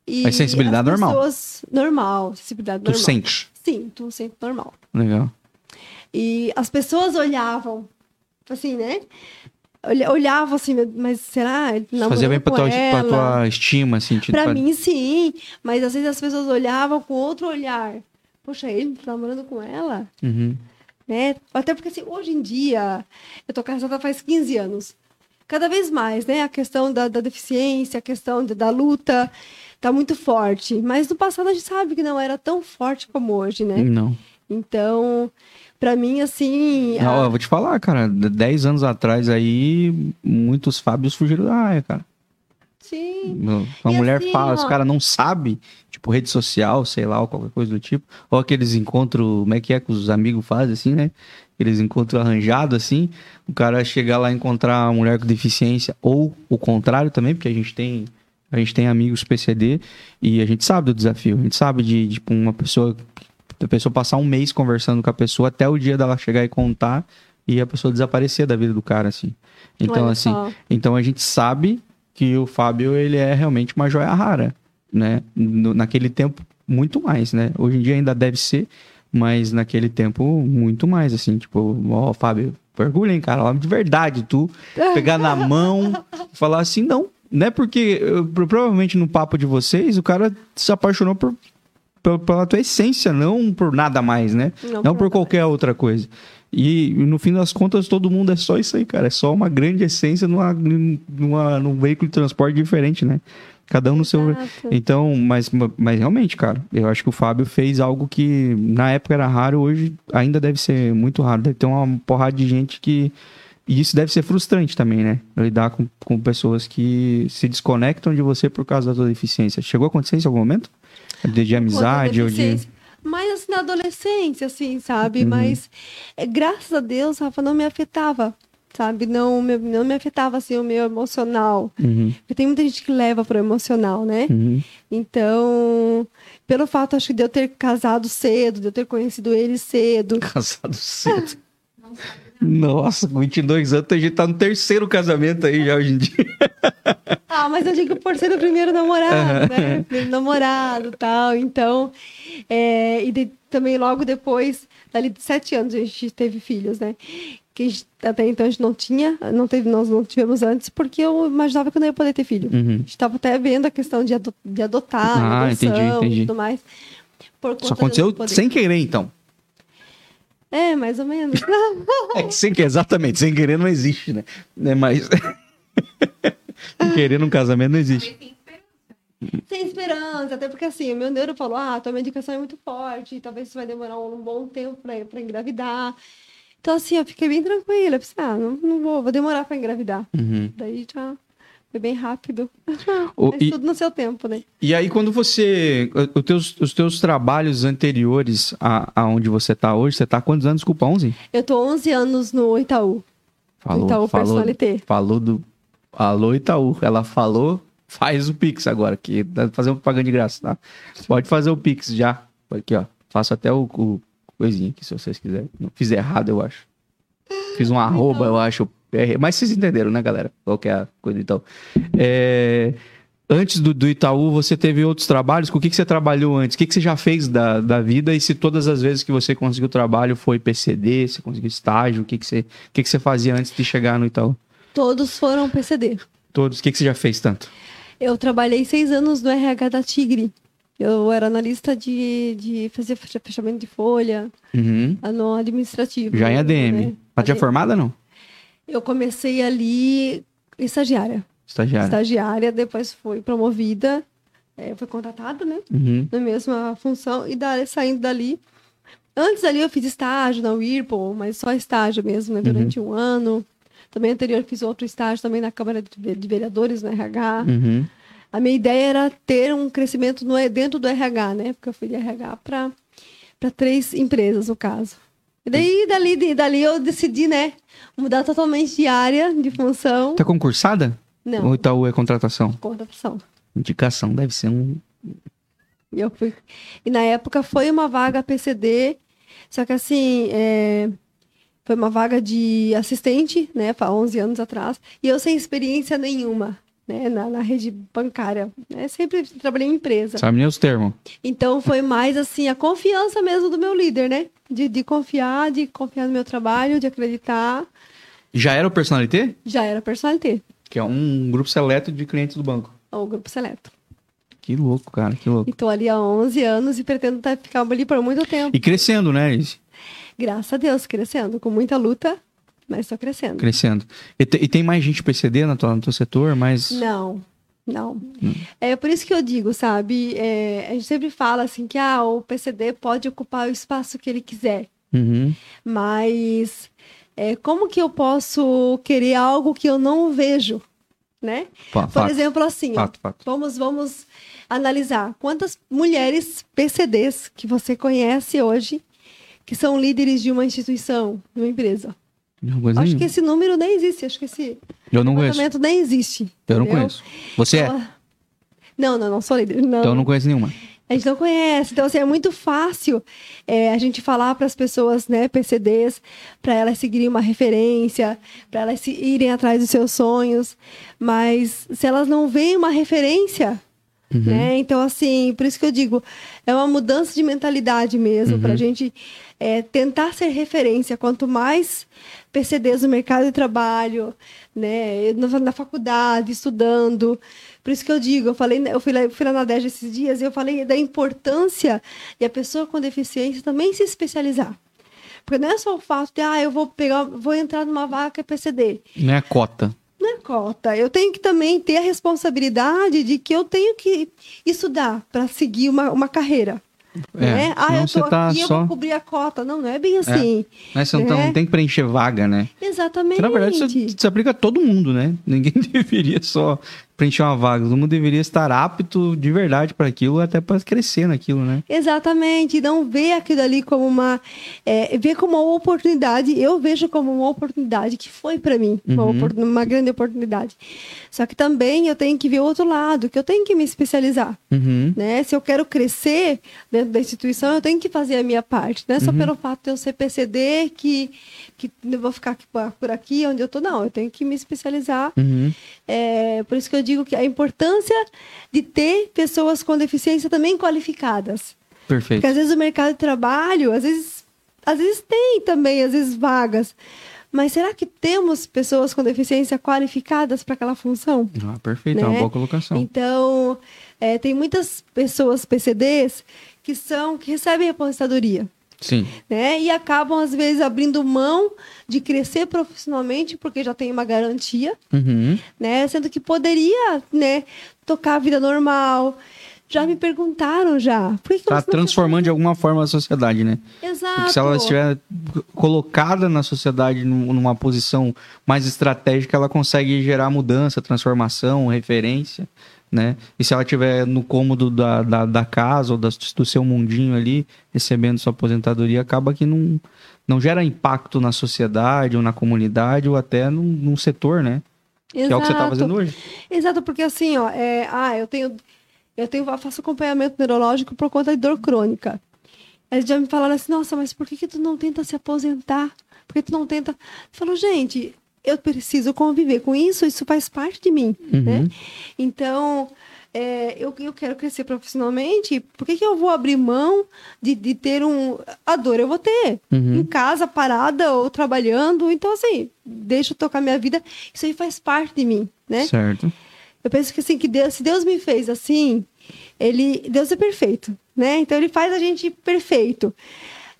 E Mas sensibilidade normal. Pessoas, normal, sensibilidade tu normal. Tu sente? Sim, tu sente normal. Legal. E as pessoas olhavam, assim, né? olhava assim, mas será? Fazia bem pra tua, pra tua estima, assim. Tipo, pra, pra mim, sim. Mas às vezes as pessoas olhavam com outro olhar poxa, ele tá namorando com ela? Uhum. Né? Até porque, assim, hoje em dia, eu tô casada faz 15 anos. Cada vez mais, né? A questão da, da deficiência, a questão da, da luta tá muito forte. Mas no passado a gente sabe que não era tão forte como hoje, né? Não. Então, para mim, assim. Não, a... eu vou te falar, cara. Dez anos atrás aí, muitos Fábios fugiram da área, cara. Sim. Não, Uma E mulher assim, fala, ó- os caras não sabem, tipo, rede social, sei lá, ou qualquer coisa do tipo. Ou aqueles encontros, como é que é que os amigos fazem, assim, né? Aqueles encontros arranjados, assim. O cara chegar lá e encontrar uma mulher com deficiência, ou o contrário também, porque a gente tem. A gente tem amigos PCD e a gente sabe do desafio. A gente sabe de, tipo, uma pessoa. A pessoa passar um mês conversando com a pessoa até o dia dela chegar e contar e a pessoa desaparecer da vida do cara, assim. Então, assim, então a gente sabe que o Fábio ele é realmente uma joia rara, né? No- naquele tempo muito mais, né? Hoje em dia ainda deve ser, mas naquele tempo muito mais assim, tipo, ó, Fábio, orgulho, hein, cara, homem de verdade, tu [laughs] pegar na mão, falar assim, não, né? Porque eu- pro- provavelmente no papo de vocês o cara se apaixonou por pela- tua essência, não por nada mais, né? Não, por nada qualquer outra coisa. E no fim das contas, todo mundo é só isso aí, cara. É só uma grande essência numa, numa, num veículo de transporte diferente, né? Cada um no seu. Exato. Então, mas, mas realmente, cara, eu acho que o Fábio fez algo que na época era raro, hoje ainda deve ser muito raro. Deve ter uma porrada de gente que. E isso deve ser frustrante também, né? Lidar com, com pessoas que se desconectam de você por causa da sua deficiência. Chegou a acontecer isso em algum momento? De, de amizade ou de. Mas assim, na adolescência, assim, sabe? Uhum. Mas é, graças a Deus, Rafa, não me afetava, sabe? Não me, não me afetava, assim, o meu emocional. Uhum, Porque tem muita gente que leva pro emocional, né? uhum. Então, pelo fato, acho que de eu ter casado cedo, de eu ter conhecido ele cedo. [laughs] Casado cedo. [laughs] Nossa, com 22 anos, a gente tá no terceiro casamento aí já hoje em dia. [laughs] Ah, mas eu digo por ser o primeiro namorado, né? Primeiro namorado e tal. Então, é, e de- também logo depois, dali de sete anos, a gente teve filhos, né? Que gente- até então a gente não tinha, não teve, nós não tivemos antes, porque eu imaginava que eu não ia poder ter filho. Uhum. A gente estava até vendo a questão de, ado- de adotar, Ah, adoção entendi, entendi. e tudo mais. Não aconteceu sem querer, então. É, mais ou menos. [laughs] É que sem, exatamente, sem querer não existe, né? né? Mas. [laughs] sem querer num casamento não existe. Sem esperança, até porque assim, o meu neuro falou: ah, tua medicação é muito forte, talvez isso vai demorar um bom tempo pra, pra engravidar. Então, assim, eu fiquei bem tranquila. Eu pensei, ah, não, não vou, vou demorar pra engravidar. Uhum. Daí já foi bem rápido. O- Mas e- tudo no seu tempo, né? E aí, quando você. Os teus, os teus trabalhos anteriores a, a onde você tá hoje, você tá há quantos anos? Desculpa, 11? Eu tô 11 anos no Itaú. Falou, Itaú falou, Personalité. falou do. Alô, Itaú. Ela falou, faz o Pix agora, que fazer um propaganda de graça, tá? Pode fazer o Pix já. Aqui, ó. Faço até o, o coisinha aqui, se vocês quiserem. Não fiz errado, eu acho. Fiz um arroba, eu acho. Mas vocês entenderam, né, galera? Qual que é a coisa então? É, Antes do, do Itaú, você teve outros trabalhos? Com o que, que você trabalhou antes? O que, que você já fez da, da vida? E se todas as vezes que você conseguiu trabalho foi PCD, você conseguiu estágio? O que, que, você, o que, que você fazia antes de chegar no Itaú? Todos foram PCD. Todos. O que, que você já fez tanto? Eu trabalhei seis anos no RH da Tigre. Eu era analista de, de fazer fecha- fechamento de folha, Uhum. no administrativo. Já em ADM. né? Ela tinha formada não? Eu comecei ali estagiária. Estagiária. Estagiária, depois fui promovida, é, fui contratada, né? Uhum. Na mesma função, e da, saindo dali. Antes ali eu fiz estágio na Whirlpool, mas só estágio mesmo, né? Durante um ano. Também anterior fiz outro estágio também na Câmara de Ve- de Vereadores, no RH. Uhum. A minha ideia era ter um crescimento no, dentro do RH, né? Porque eu fui de RH para três empresas, no caso. E daí, dali, dali eu decidi, né? Mudar totalmente de área, de função. Tá concursada? Não, Ou Itaú é contratação? contratação. Indicação, deve ser um. Eu fui. E na época foi uma vaga PCD, só que assim, é, foi uma vaga de assistente, né, há 11 anos atrás, e eu sem experiência nenhuma, né, na, na rede bancária, né, sempre trabalhei em empresa. Sabe nem os termos. Então foi mais assim a confiança mesmo do meu líder, né, de, de confiar, de confiar no meu trabalho, de acreditar. Já era o Personalité? Já era personalité, Que é um grupo seleto de clientes do banco. o grupo seleto. Que louco, cara, que louco. E tô ali há 11 anos e pretendo tá, ficar ali por muito tempo. E crescendo, né, Liz? Graças a Deus, crescendo, com muita luta, mas estou crescendo. Crescendo. E, e tem mais gente PCD na tua, no teu setor, mas. Não, não. É por isso que eu digo, sabe? é, a gente sempre fala assim que ah, o PCD pode ocupar o espaço que ele quiser, Uhum. mas é, como que eu posso querer algo que eu não vejo? né? Fa- Por fato, exemplo, assim, ó, fato, fato. vamos, vamos analisar quantas mulheres PCDs que você conhece hoje que são líderes de uma instituição, de uma empresa. Acho nenhuma. que esse número nem existe, acho que esse Eu não conheço. nem existe. Eu não conheço. Você é? Não, não, não sou líder. Não. Então eu não conheço nenhuma. A gente não conhece. Então, assim, é muito fácil é, a gente falar para as pessoas, né, PCDs, para elas seguirem uma referência, para elas se- irem atrás dos seus sonhos. Mas se elas não veem uma referência, Uhum. né? Então, assim, por isso que eu digo, é uma mudança de mentalidade mesmo, Uhum. para a gente é, tentar ser referência. Quanto mais PCDs no mercado de trabalho, né, na, na faculdade, estudando. Por isso que eu digo, eu falei, eu fui lá, eu fui lá na DEG esses dias e eu falei da importância de a pessoa com deficiência também se especializar. Porque não é só o fato de, ah, eu vou pegar, vou entrar numa vaca PCD. Não é cota. Não é cota. Eu tenho que também ter a responsabilidade de que eu tenho que estudar para seguir uma, uma carreira. É, né? Ah, eu você tô tá aqui, eu só- vou cobrir a cota. Não, não é bem assim. Né? Você não, tá- Né? não tem que preencher vaga, né? Exatamente. Que, na verdade, isso se aplica a todo mundo, né? Ninguém [laughs] deveria só preencher uma vaga. Todo mundo deveria estar apto de verdade para aquilo, até para crescer naquilo, né? Exatamente, não ver aquilo ali como uma. É, ver como uma oportunidade. Eu vejo como uma oportunidade que foi para mim, uma, Uhum. opor- uma grande oportunidade. Só que também eu tenho que ver o outro lado, que eu tenho que me especializar. Uhum. Né? Se eu quero crescer dentro da instituição, eu tenho que fazer a minha parte. Não é só Uhum. pelo fato de eu ser PCD que, que eu vou ficar aqui, por aqui onde eu tô. Não, eu tenho que me especializar. Uhum. É, por isso que eu digo que a importância de ter pessoas com deficiência também qualificadas. Perfeito. Porque às vezes o mercado de trabalho, às vezes, às vezes tem também, às vezes vagas. Mas será que temos pessoas com deficiência qualificadas para aquela função? Ah, perfeito, é uma né? boa colocação. Então, é, tem muitas pessoas PCDs que são que recebem aposentadoria. Sim. Né? E acabam, às vezes, abrindo mão de crescer profissionalmente, porque já tem uma garantia, Uhum. né? Sendo que poderia, né, tocar a vida normal. Já me perguntaram já. Por que Tá transformando de alguma forma a sociedade, né? Exato. Porque se ela estiver colocada na sociedade num- numa posição mais estratégica, ela consegue gerar mudança, transformação, referência, né? E se ela estiver no cômodo da, da, da casa ou da- do seu mundinho ali, recebendo sua aposentadoria, acaba que não, não gera impacto na sociedade ou na comunidade ou até num, num setor, né? Que é o que você está Exato. fazendo hoje. Exato, porque assim, ó, é, ah, eu tenho, eu tenho, eu faço acompanhamento neurológico por conta de dor crônica. Eles já me falaram assim, nossa, mas por que, que tu não tenta se aposentar? Por que tu não tenta? Eu falo, gente, eu preciso conviver com isso, isso faz parte de mim, Uhum. né? Então, é, eu, eu quero crescer profissionalmente, por que, que eu vou abrir mão de, de ter um... A dor eu vou ter, Uhum. em casa, parada ou trabalhando, então assim, deixa eu tocar minha vida, isso aí faz parte de mim, né? Certo. Eu penso que assim, que Deus, se Deus me fez assim, ele, Deus é perfeito, né? Então ele faz a gente perfeito.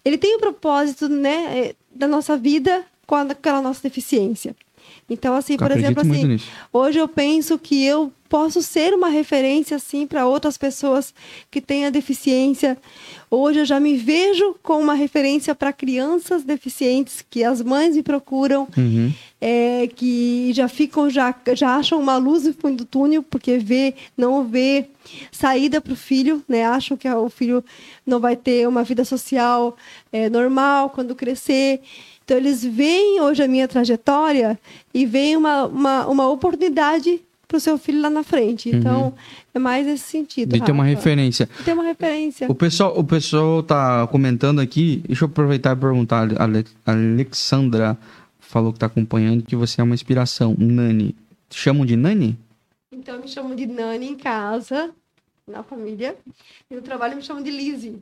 Ele tem um propósito, né, eh, da nossa vida com aquela nossa deficiência. Então assim, por acredito exemplo, assim, hoje eu penso que eu posso ser uma referência assim para outras pessoas que têm a deficiência. Hoje eu já me vejo como uma referência para crianças deficientes que as mães me procuram Uhum. é, que já ficam, já, já acham uma luz no fundo do túnel, porque vê, não vê saída para o filho, né? Acham que o filho não vai ter uma vida social é, normal quando crescer. Então, eles veem hoje a minha trajetória e veem uma, uma, uma oportunidade para o seu filho lá na frente. Então, é mais nesse sentido. Uhum. De ter uma referência. De ter uma referência. O pessoal, o pessoal tá comentando aqui. Deixa eu aproveitar e perguntar. A Ale- a Alexandra falou que tá acompanhando que você é uma inspiração. Nani. Chamam de Nani? Então, me chamam de Nani em casa, na família. E no trabalho me chamam de Lizzie.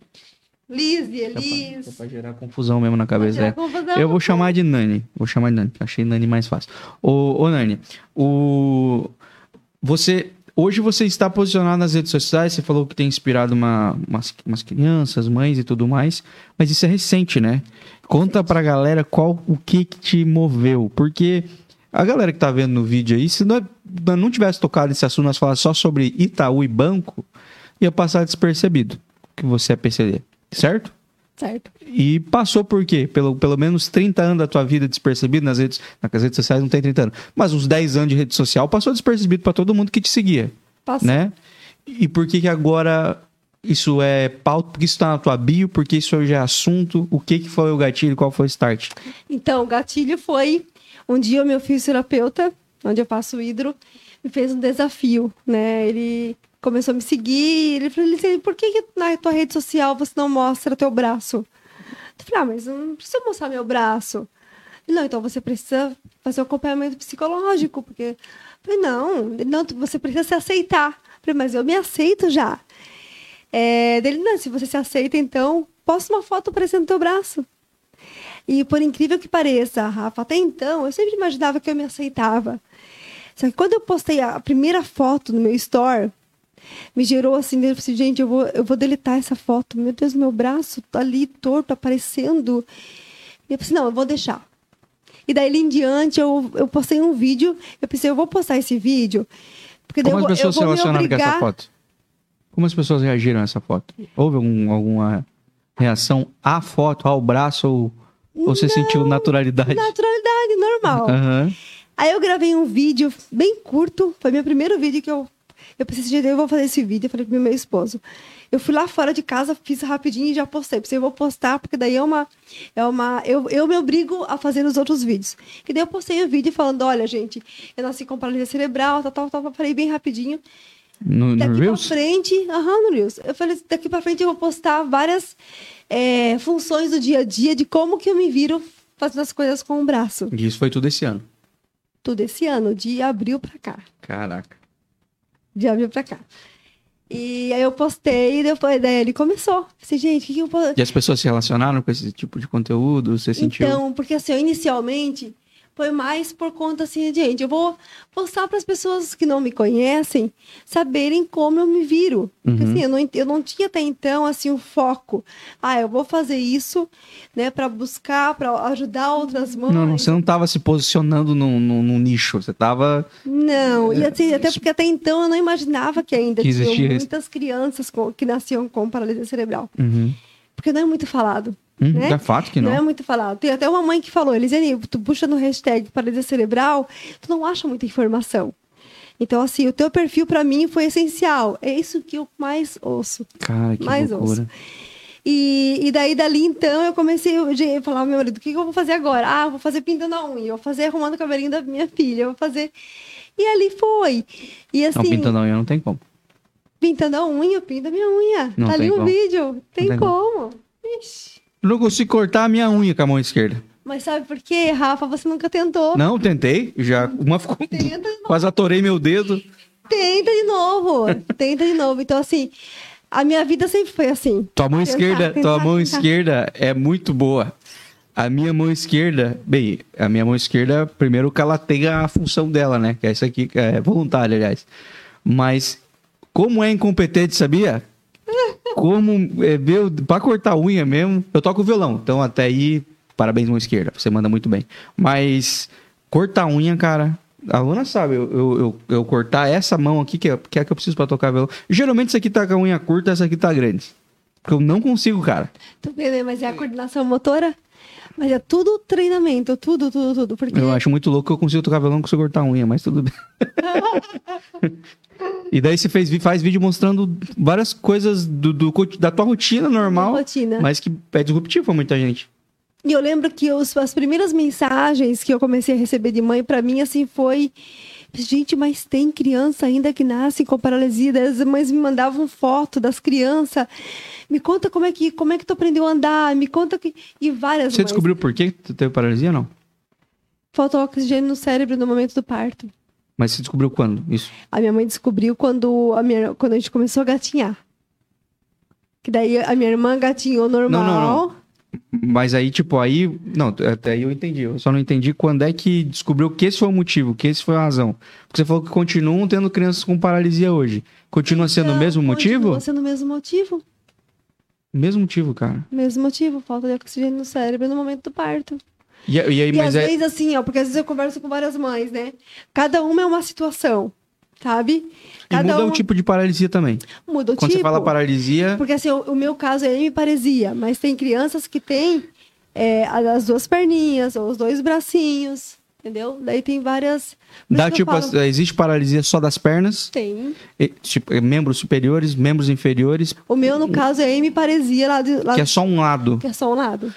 Lizzie, Elis. Pra gerar confusão mesmo na cabeça. É. Eu vou chamar de Nani. Vou chamar de Nani. Achei Nani mais fácil. Ô, ô Nani, o... você... Hoje você está posicionado nas redes sociais, você falou que tem inspirado uma, umas, umas crianças, mães e tudo mais, mas isso é recente, né? Conta pra galera qual o que, que te moveu, porque a galera que tá vendo no vídeo aí, se nós não tivesse tocado esse assunto, nós falar só sobre Itaú e banco, ia passar despercebido que você é PCD, certo? Certo. E passou por quê? Pelo, pelo menos 30 anos da tua vida despercebido nas redes, nas redes sociais não tem 30 anos, mas uns 10 anos de rede social passou despercebido para todo mundo que te seguia, Passou. né? E por que que agora isso é pauta? Porque isso tá na tua bio? Porque isso hoje é assunto? O que que foi o gatilho? Qual foi o start? Então, o gatilho foi um dia o meu fisioterapeuta, onde eu faço hidro, me fez um desafio, né? Ele começou a me seguir, ele falou assim, por que, que na tua rede social você não mostra teu braço? Eu falei, ah, mas não preciso mostrar meu braço. Ele, Não, então você precisa fazer um acompanhamento psicológico, porque... Eu falei, não, não, você precisa se aceitar. Eu falei, mas eu me aceito já. É, dele, não, se você se aceita, então, posta uma foto aparecendo teu braço. E por incrível que pareça, Rafa, até então eu sempre imaginava que eu me aceitava. Só que quando eu postei a primeira foto no meu store, me gerou assim, eu falei, assim, gente, eu vou, eu vou deletar essa foto. Meu Deus, meu braço tá ali torto, aparecendo. E eu pensei, não, eu vou deixar. E daí em diante eu, eu postei um vídeo, eu pensei, eu vou postar esse vídeo. Porque daí Como eu, as eu pessoas se vou me relacionaram com essa obrigar- foto? Como as pessoas reagiram a essa foto? Houve algum- alguma reação à foto, ao braço, ou, ou você sentiu naturalidade? Naturalidade, normal. Aham. Aí eu gravei um vídeo bem curto, foi meu primeiro vídeo que eu. Eu pensei, gente, eu vou fazer esse vídeo, eu falei pro meu esposo. Eu fui lá fora de casa, fiz rapidinho e já postei. Pensei, eu vou postar, porque daí é uma. É uma eu, eu me obrigo a fazer os outros vídeos. E daí eu postei o vídeo falando: olha, gente, eu nasci com paralisia cerebral, tal, tal, tal. Falei bem rapidinho. No, no Daqui pra Reels? frente, aham, no Reels. Eu falei, daqui pra frente eu vou postar várias é, funções do dia a dia de como que eu me viro fazendo as coisas com o braço. E Isso foi tudo esse ano. Tudo esse ano, de abril pra cá. Caraca. De abril pra cá. E aí eu postei e depois daí ele começou. Falei, gente, o que, que eu posso. E as pessoas se relacionaram com esse tipo de conteúdo? Você sentiu? Então, porque assim, eu, inicialmente foi mais por conta assim, gente, eu vou postar para as pessoas que não me conhecem saberem como eu me viro. Porque Uhum. assim, eu não, eu não tinha até então assim o foco. Ah, eu vou fazer isso, né, para buscar, para ajudar outras mães. Não, não, você não estava se posicionando num, num- num nicho, você estava. Não, e assim, até porque até então eu não imaginava que ainda Que existia muitas crianças com- que nasciam com paralisia cerebral. Uhum. Porque não é muito falado. Uhum, Né? É fato que Não. não. é muito falado. Tem até uma mãe que falou, Elisiane, tu puxa no hashtag paralisia cerebral, tu não acha muita informação. Então, assim, o teu perfil para mim foi essencial. É isso que eu mais ouço. Cara, que mais loucura. ouço. E, e daí, dali, então, eu comecei a falar ao meu marido, o que, que eu vou fazer agora? Ah, eu vou fazer pintando a unha, eu vou fazer arrumando o cabelinho da minha filha, eu vou fazer... E ali foi. E assim, Não, pintando a unha não tem como. pintando a unha, eu pinto a minha unha. Não tá ali como. vídeo. Tem, tem como. Ixi. Eu não consigo cortar a minha unha com a mão esquerda. Mas sabe por quê, Rafa? Você nunca tentou. Não, tentei. Já uma ficou. Tenta. Quase atorei meu dedo. Tenta de novo. Tenta de novo. Então, assim, a minha vida sempre foi assim. Tua mão Tentar, esquerda, tentar, tua mão tentar. esquerda é muito boa. A minha mão esquerda, bem, a minha mão esquerda, primeiro que ela tem a função dela, né? Que é essa aqui, que é voluntária, aliás. Mas como é incompetente, sabia? Como é, meu, pra cortar a unha mesmo, eu toco violão. Então até aí, parabéns mão esquerda, você manda muito bem. Mas cortar a unha, cara, a Luna sabe, eu, eu, eu, eu cortar essa mão aqui, que é, que é a que eu preciso pra tocar violão. Geralmente essa aqui tá com a unha curta, essa aqui tá grande. Porque eu não consigo, cara. Tu vê, né? Mas é a coordenação motora. Mas é tudo treinamento, tudo, tudo, tudo. Porque Eu acho muito louco que eu consigo tocar violão, não consigo cortar a unha, mas tudo bem. [laughs] e daí você fez, faz vídeo mostrando várias coisas do, do da tua rotina normal, rotina. mas que é disruptivo pra muita gente. E eu lembro que os- as primeiras mensagens que eu comecei a receber de mãe, pra mim, assim, foi... Gente, mas tem criança ainda que nasce com paralisia. As mães me mandavam foto das crianças. Me conta como é que, como é que tu aprendeu a andar. Me conta que... E várias Você mães. descobriu por que tu teve paralisia, não? Faltou oxigênio no cérebro no momento do parto. Mas você descobriu quando? Isso. A minha mãe descobriu quando a, minha, quando a gente começou a gatinhar. Que daí a minha irmã gatinhou normal. Não, não, Mas aí, tipo, aí. Não, até aí eu entendi. Eu só não entendi quando é que descobriu que esse foi o motivo, que esse foi a razão. Porque você falou que continuam tendo crianças com paralisia hoje. Continua sendo o Então, mesmo motivo? Continua sendo o mesmo motivo. Mesmo motivo, cara. Mesmo motivo. Falta de oxigênio no cérebro no momento do parto. E, e aí, E mas às é. vezes, assim, ó, porque às vezes eu converso com várias mães, né? Cada uma é uma situação. sabe? E muda o tipo de paralisia também. Muda o Quando tipo. você fala paralisia, Porque assim, o, o meu caso é hemiparesia, mas tem crianças que têm é, as duas perninhas, ou os dois bracinhos, entendeu? Daí tem várias. dá tipo, falo- existe paralisia só das pernas, Tem. e, tipo, é, membros superiores, membros inferiores, O meu, no caso, é hemiparesia lá, de, lá que é só um lado. que é só um lado.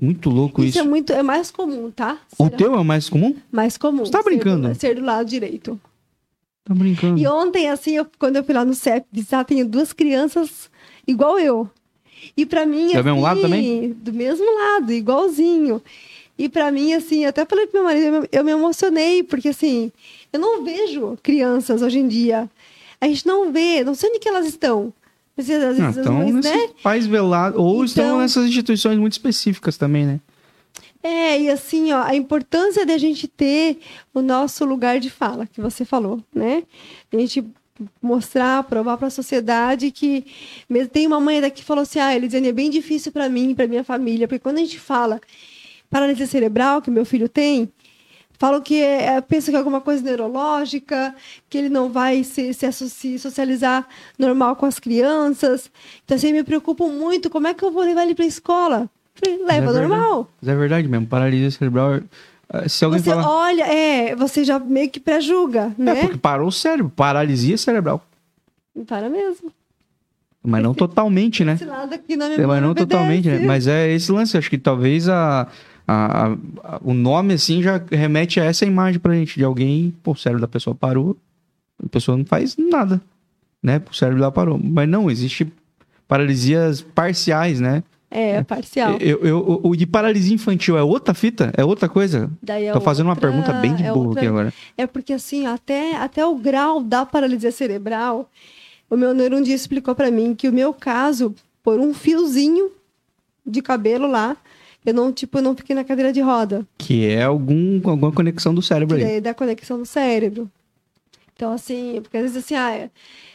Muito louco Isso, isso. é muito, é mais comum, tá? O Ser- teu é o mais comum? mais comum. Você tá ser do- brincando? Ser do lado direito. Tá brincando. E ontem, assim, eu- quando eu fui lá no CEP visitar, tenho duas crianças igual eu. E pra mim, Do assim, mesmo lado também? Do mesmo lado, igualzinho. E pra mim, assim, até falei pro meu marido, eu me- eu me emocionei, porque assim, eu não vejo crianças hoje em dia. A gente não vê, não sei onde que elas estão. Mas, às vezes, as estão nesses né? pais velados, ou estão Então- nessas instituições muito específicas também, né? É, e assim, ó, a importância de a gente ter o nosso lugar de fala, que você falou, né? A gente mostrar, provar para a sociedade que mesmo tem uma mãe daqui que falou assim: "Ah, Elisiane, é bem difícil para mim, para minha família, porque quando a gente fala paralisia cerebral que meu filho tem, falam que é, é- pensa que é alguma coisa neurológica, que ele não vai se, se, se socializar normal com as crianças. Então, assim, me preocupo muito, como é que eu vou levar ele para a escola? Falei, Leva é normal. Mas é verdade mesmo, paralisia cerebral. eh, Se alguém Você falar. olha, é, você já meio que pré-julga, É né? porque parou o cérebro, paralisia cerebral. Para mesmo. Mas não [laughs] totalmente, né? Esse lado aqui na minha É, mas não totalmente, né? Mas é esse lance. Acho que talvez a, a- a- o nome, assim, já remete a essa imagem pra gente de alguém. Pô, o cérebro da pessoa parou, a pessoa não faz nada, né? O cérebro dela parou. Mas não, existe paralisias parciais, né? É, parcial. Eu, eu- o de paralisia infantil é outra fita? É outra coisa? Daí é Tô fazendo uma outra- pergunta bem de é burro outra- aqui agora. É porque assim, até, até o grau da paralisia cerebral, o meu neuro um dia explicou para mim que o meu caso, por um fiozinho de cabelo lá, eu não, tipo, eu não fiquei na cadeira de roda. Que é algum, alguma conexão do cérebro que aí. daí da conexão do cérebro. Então, assim, porque às vezes assim, ah,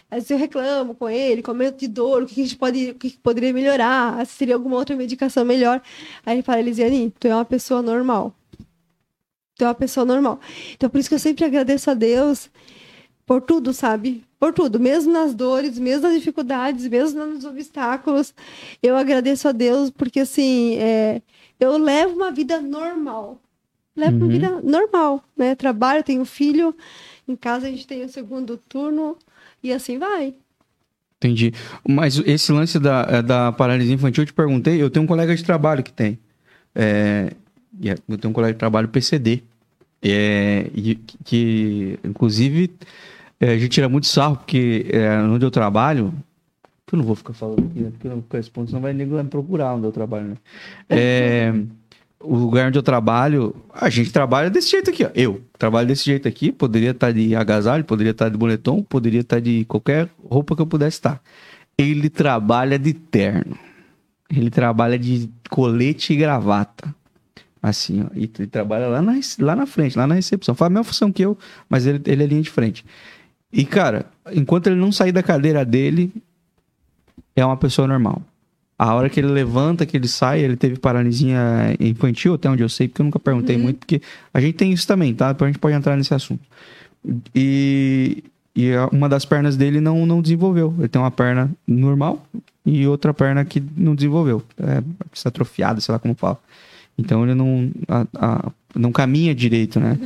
às vezes eu reclamo com ele, comento de dor, o que a gente pode, o que que poderia melhorar, se seria alguma outra medicação melhor. Aí ele fala, Elisiane, tu é uma pessoa normal. Tu é uma pessoa normal. Então, por isso que eu sempre agradeço a Deus por tudo, sabe? Por tudo, mesmo nas dores, mesmo nas dificuldades, mesmo nos obstáculos, eu agradeço a Deus porque assim, é, eu levo uma vida normal. Levo uma Uhum. vida normal, né? Trabalho, tenho filho, em casa a gente tem o segundo turno e assim vai. Entendi. Mas esse lance da, eh, da paralisia infantil, eu te perguntei, eu tenho um colega de trabalho que tem. É, é- eu tenho um colega de trabalho PCD. É, que, que, inclusive, é, a gente tira muito sarro, porque é, onde eu trabalho. Eu não vou ficar falando aqui, né? Porque eu não respondo, senão vai me procurar onde eu trabalho, né? É, o lugar onde eu trabalho, a gente trabalha desse jeito aqui, ó. Eu trabalho desse jeito aqui, poderia estar de agasalho, poderia estar de boletom, poderia estar de qualquer roupa que eu pudesse estar. Ele trabalha de terno. Ele trabalha de colete e gravata. Assim, ó. E ele trabalha lá na, lá na frente, lá na recepção. Faz a mesma função que eu, mas ele, ele é linha de frente. E, cara, enquanto ele não sair da cadeira dele, é uma pessoa normal. A hora que ele levanta, que ele sai, ele teve paralisia infantil, até onde eu sei, porque eu nunca perguntei muito, porque a gente tem isso também, tá? Depois a gente pode entrar nesse assunto. E, e uma das pernas dele não, não desenvolveu. Ele tem uma perna normal e outra perna que não desenvolveu. É atrofiada, sei lá como fala. Então ele não, a- a- não caminha direito, né?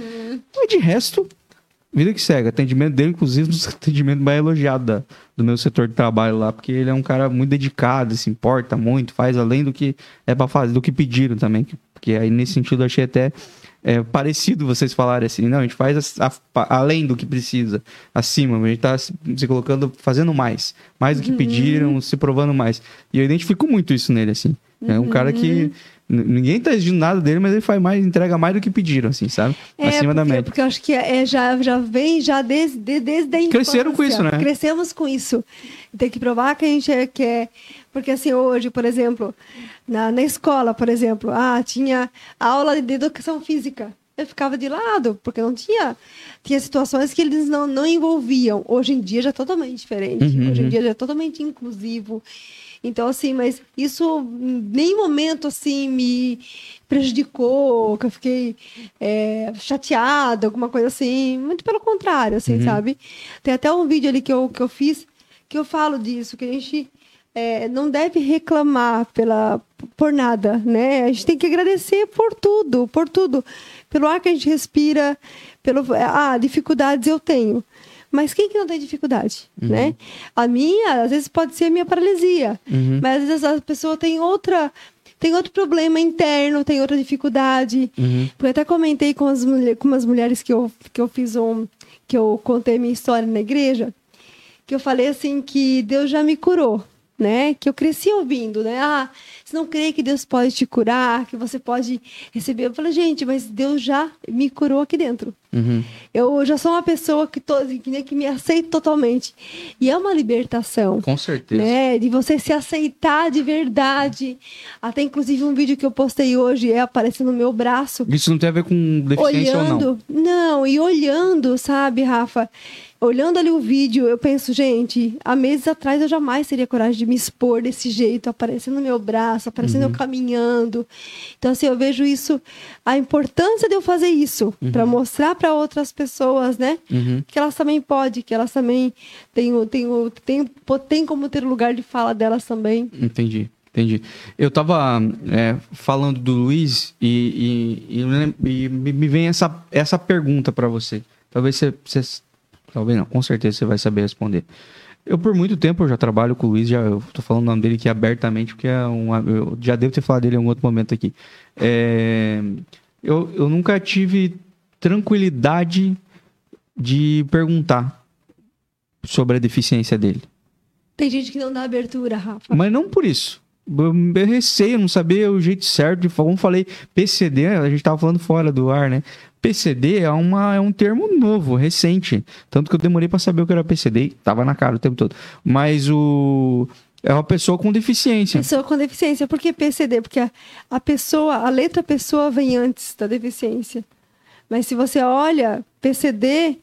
Mas de resto, vida que segue. Atendimento dele, inclusive, um dos [laughs] atendimentos mais elogiados da- do meu setor de trabalho lá, porque ele é um cara muito dedicado, se importa muito, faz além do que é para fazer, do que pediram também. que- Porque aí nesse sentido eu achei até é, parecido vocês falarem assim, não, a gente faz a- a- além do que precisa, acima, a gente tá se, se colocando, fazendo mais, mais do que pediram, se provando mais. E eu identifico muito isso nele, assim. É um cara que n- ninguém tá exigindo nada dele, mas ele faz mais, entrega mais do que pediram, assim, sabe? É, Acima da porque, média. porque eu acho que é, já, já vem já desde, de- desde a infância. Cresceram com isso, né? Crescemos com isso. Tem que provar que a gente é, que é... Porque assim, hoje, por exemplo, na, na escola, por exemplo, ah, tinha aula de educação física. Eu ficava de lado, porque não tinha... Tinha situações que eles não, não envolviam. Hoje em dia já é totalmente diferente. Uhum, Hoje em uhum. dia já é totalmente inclusivo. Então, assim, mas isso em nenhum momento, assim, me prejudicou, que eu fiquei é, chateada, alguma coisa assim. Muito pelo contrário, assim, Uhum. sabe? Tem até um vídeo ali que eu, que eu fiz que eu falo disso, que a gente é, não deve reclamar pela, por nada, né? A gente tem que agradecer por tudo, por tudo. Pelo ar que a gente respira, pelo... Ah, dificuldades eu tenho. Mas quem que não tem dificuldade, né? A minha, às vezes, pode ser a minha paralisia. Uhum. Mas às vezes a pessoa tem outra... Tem outro problema interno, tem outra dificuldade. Uhum. Porque eu até comentei com, as mulher, com umas mulheres que eu, que eu fiz um... Que eu contei minha história na igreja que eu falei assim que Deus já me curou, né? Que eu cresci ouvindo, né? Ah, você não crê que Deus pode te curar, que você pode receber. Eu falei, gente, mas Deus já me curou aqui dentro. Uhum. Eu já sou uma pessoa que, que, né, que me aceita totalmente. E é uma libertação. Com certeza. Né? De você se aceitar de verdade. Até inclusive um vídeo que eu postei hoje é aparecendo no meu braço Isso não tem a ver com deficiência ou não. olhando, não, e olhando, sabe, Rafa? Olhando ali o vídeo, eu penso, gente, há meses atrás eu jamais teria coragem de me expor desse jeito, aparecendo no meu braço, aparecendo Uhum. eu caminhando. Então, assim, eu vejo isso, a importância de eu fazer isso, para mostrar para outras pessoas, né? Uhum. Que elas também podem, que elas também têm, têm, têm, têm como ter o lugar de fala delas também. Entendi, entendi. Eu tava é, falando do Luiz e, e- e e me vem essa, essa pergunta pra você. Talvez você, você- Talvez não, com certeza você vai saber responder. Eu, por muito tempo, eu já trabalho com o Luiz, já, eu tô falando o nome dele aqui abertamente, porque é um, eu já devo ter falado dele em algum outro momento aqui. É, eu, eu nunca tive tranquilidade de perguntar sobre a deficiência dele. Tem gente que não dá abertura, Rafa. Mas não por isso. Eu eu receio, não sabia o jeito certo de. Como falei, PCD, a gente tava falando fora do ar, né? PCD é, uma, é um termo novo, recente. Tanto que eu demorei pra saber o que era PCD tava na cara o tempo todo. Mas o. É uma pessoa com deficiência. Pessoa com deficiência. Por que PCD? Porque a, a pessoa, a letra pessoa vem antes da deficiência. Mas se você olha PCD,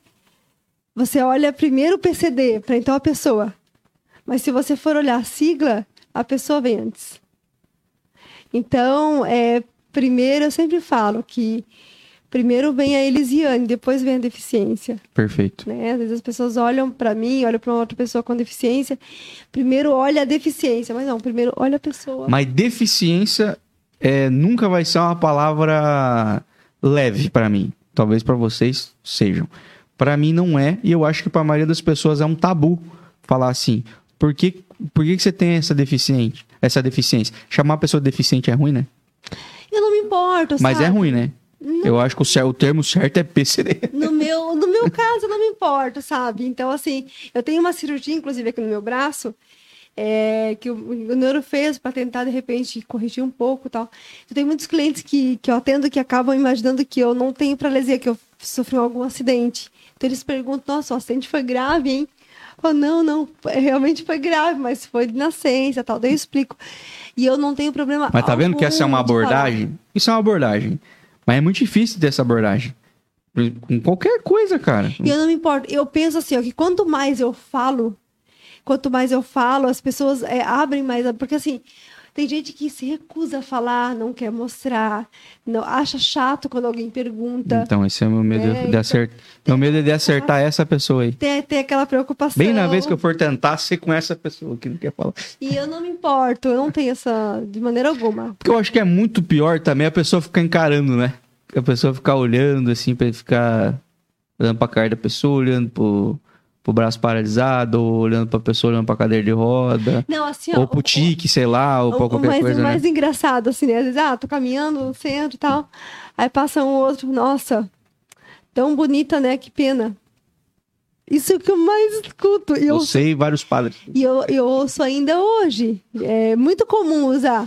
você olha primeiro o PCD, para então a pessoa. Mas se você for olhar a sigla, a pessoa vem antes. Então, é, primeiro eu sempre falo que primeiro vem a Elisiane, depois vem a deficiência. Perfeito. né? Às vezes as pessoas olham para mim, olham para outra pessoa com deficiência, primeiro olha a deficiência, mas não, primeiro olha a pessoa. Mas deficiência é, nunca vai ser uma palavra leve pra mim. Talvez pra vocês sejam. Pra mim não é, e eu acho que pra maioria das pessoas é um tabu falar assim. Por que, por que, que você tem essa deficiente, essa deficiência? Chamar a pessoa de deficiente é ruim, né? Eu não me importo, Mas sabe? é ruim, né? Eu acho que o, termo certo é PCD. [laughs] No meu, no meu caso, eu não me importo, sabe? Então, assim, eu tenho uma cirurgia, inclusive, aqui no meu braço, é, que o, o neuro fez para tentar, de repente, corrigir um pouco tal. Eu tenho muitos clientes que, que eu atendo que acabam imaginando que eu não tenho paralisia, que eu sofri algum acidente. Então, eles perguntam, nossa, o acidente foi grave, hein? Eu falo, não, não, é, realmente foi grave, mas foi de nascença e tal. Daí eu explico. E eu não tenho problema Mas tá vendo que essa é uma abordagem? Isso é uma abordagem. Mas é muito difícil ter essa abordagem. Com qualquer coisa, cara. E eu não me importo. Eu penso assim, ó, que quanto mais eu falo, quanto mais eu falo, as pessoas é, abrem mais. Porque assim, tem gente que se recusa a falar, não quer mostrar, não, acha chato quando alguém pergunta. Então, esse é o meu medo É, de então- acertar. Meu medo é de acertar essa pessoa aí. Tem, tem aquela preocupação. Bem na vez que eu for tentar ser com essa pessoa que não quer falar. E eu não me importo, eu não tenho essa. de maneira alguma. Porque eu acho que é muito pior também a pessoa ficar encarando, né? A pessoa ficar olhando assim, pra ficar olhando pra cara da pessoa, olhando pro, pro braço paralisado, ou olhando pra pessoa, olhando pra cadeira de roda, Não, assim, ó. ou pro tique, sei lá, ou pra o, o qualquer mais, coisa, o né? mais engraçado, assim, né? Às vezes, ah, tô caminhando no centro e tal. Aí passa um outro, nossa, tão bonita, né? Que pena. Isso é o que eu mais escuto. E eu, Você e vários padres. e eu, eu ouço ainda hoje. É muito comum usar.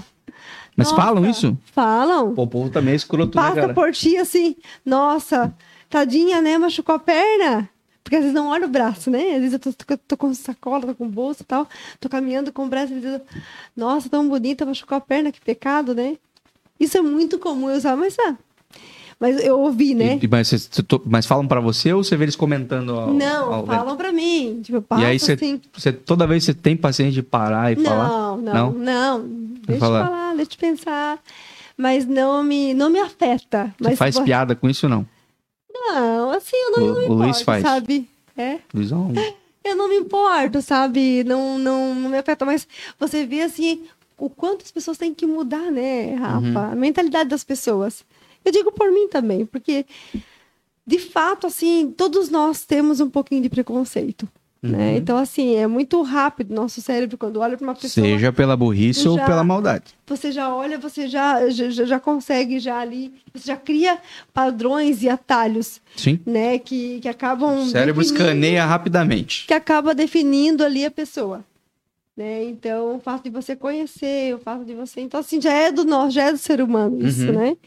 Mas Nossa, falam isso? Falam. Pô, o povo também é escroto, né, Passa cara? por ti assim, nossa, tadinha, né? Machucou a perna. Porque às vezes não olha o braço, né? Às vezes eu tô, tô- tô com sacola, tô com bolsa e tal, tô caminhando com o braço, às vezes eu, nossa, tão bonita, machucou a perna, que pecado, né? Isso é muito comum eu usar, mas ah, Mas eu ouvi, né? E- mas, mas falam pra você ou você vê eles comentando ao, não, ao falam pra mim. Tipo, passo E aí você, assim. você toda vez você tem paciência de parar e falar? Não, não, não. Deixa eu falar. falar, deixa eu pensar. Mas não me, não me afeta. Você Mas faz piada com isso ou não? Não, assim, eu não, O- não me o Luiz importo, faz. sabe? É. Luizão, Eu não me importo, sabe? Não, não, não me afeta, mas você vê assim o quanto as pessoas têm que mudar, né, Rafa? Uhum. A mentalidade das pessoas. Eu digo por mim também, porque de fato, assim, todos nós temos um pouquinho de preconceito. Uhum. Né? Então, assim, é muito rápido nosso cérebro quando olha para uma pessoa. seja pela burrice ou Já- pela maldade. Você já olha, você já, já, já- consegue já ali, você já cria padrões e atalhos, Sim. né? Que, que acabam. O cérebro escaneia rapidamente. que acaba definindo ali a pessoa. Né? Então, o fato de você conhecer, o fato de você. Então, assim, já é do nós, já é do ser humano isso, Uhum. né?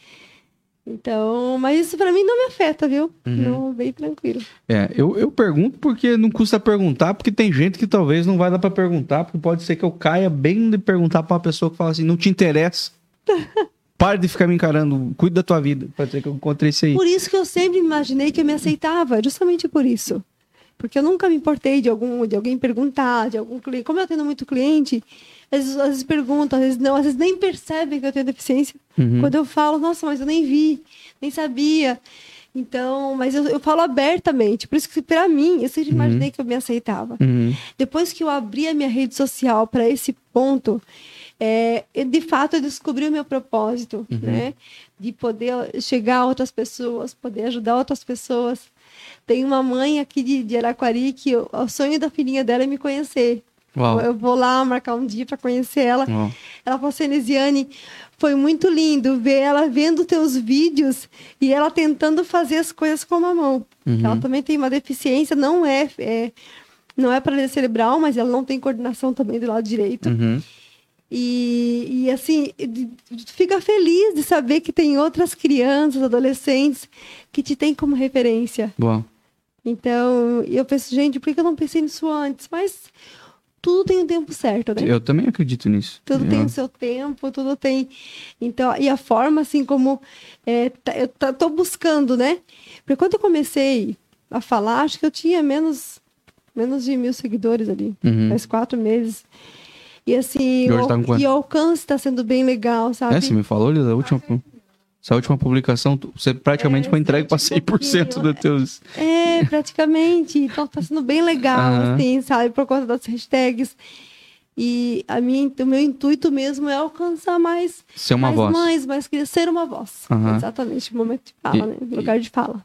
Então, mas isso pra mim não me afeta, viu? Uhum. Não, bem tranquilo. É, eu, eu pergunto porque não custa perguntar, porque tem gente que talvez não vai dar pra perguntar, porque pode ser que eu caia bem de perguntar pra uma pessoa que fala assim, não te interessa. [laughs] Pare de ficar me encarando, cuida da tua vida. Pode ser que eu encontrei isso aí. Por isso que eu sempre imaginei que eu me aceitava, justamente por isso. Porque eu nunca me importei de algum, de alguém perguntar, de algum cliente. Como eu tenho muito cliente, às vezes, às vezes perguntam, às vezes não, às vezes nem percebem que eu tenho deficiência. Uhum. Quando eu falo, nossa, mas eu nem vi, nem sabia. Então, mas eu, eu falo abertamente. Por isso que, pra mim, eu sempre imaginei que eu me aceitava. Uhum. Depois que eu abri a minha rede social para esse ponto, é, de fato eu descobri o meu propósito, Uhum. né? De poder chegar a outras pessoas, poder ajudar outras pessoas. Tem uma mãe aqui de, de Araquari que o sonho da filhinha dela é me conhecer. Uau. Eu vou lá marcar um dia para conhecer ela. Uau. Ela falou assim, Elisiane, foi muito lindo ver ela vendo teus vídeos e ela tentando fazer as coisas com a mão. Uhum. Ela também tem uma deficiência, não é, é não é paralisia cerebral, mas ela não tem coordenação também do lado direito. Uhum. E, e assim, fica feliz de saber que tem outras crianças, adolescentes que te têm como referência. Uau. Então, eu penso, gente, por que eu não pensei nisso antes? Mas tudo tem o tempo certo, né? Eu também acredito nisso. Tudo Eu- tem o seu tempo, tudo tem. Então, e a forma, assim, como é, tá- eu tá- tô buscando, né? Porque quando eu comecei a falar, acho que eu tinha menos, menos de mil seguidores ali, Uhum. faz quatro meses. E assim, E o, tá e o alcance está sendo bem legal, sabe? É, você me falou da última, essa última publicação, você praticamente É, foi entregue para sete e 100% pouquinho. dos teus... É, praticamente. Então tá sendo bem legal, Aham. assim, sabe? Por conta das hashtags. E a minha, o meu intuito mesmo é alcançar mais, Ser uma mais voz. mães, mais ser uma voz. Aham. Exatamente, o momento de fala, E- né? O lugar de fala.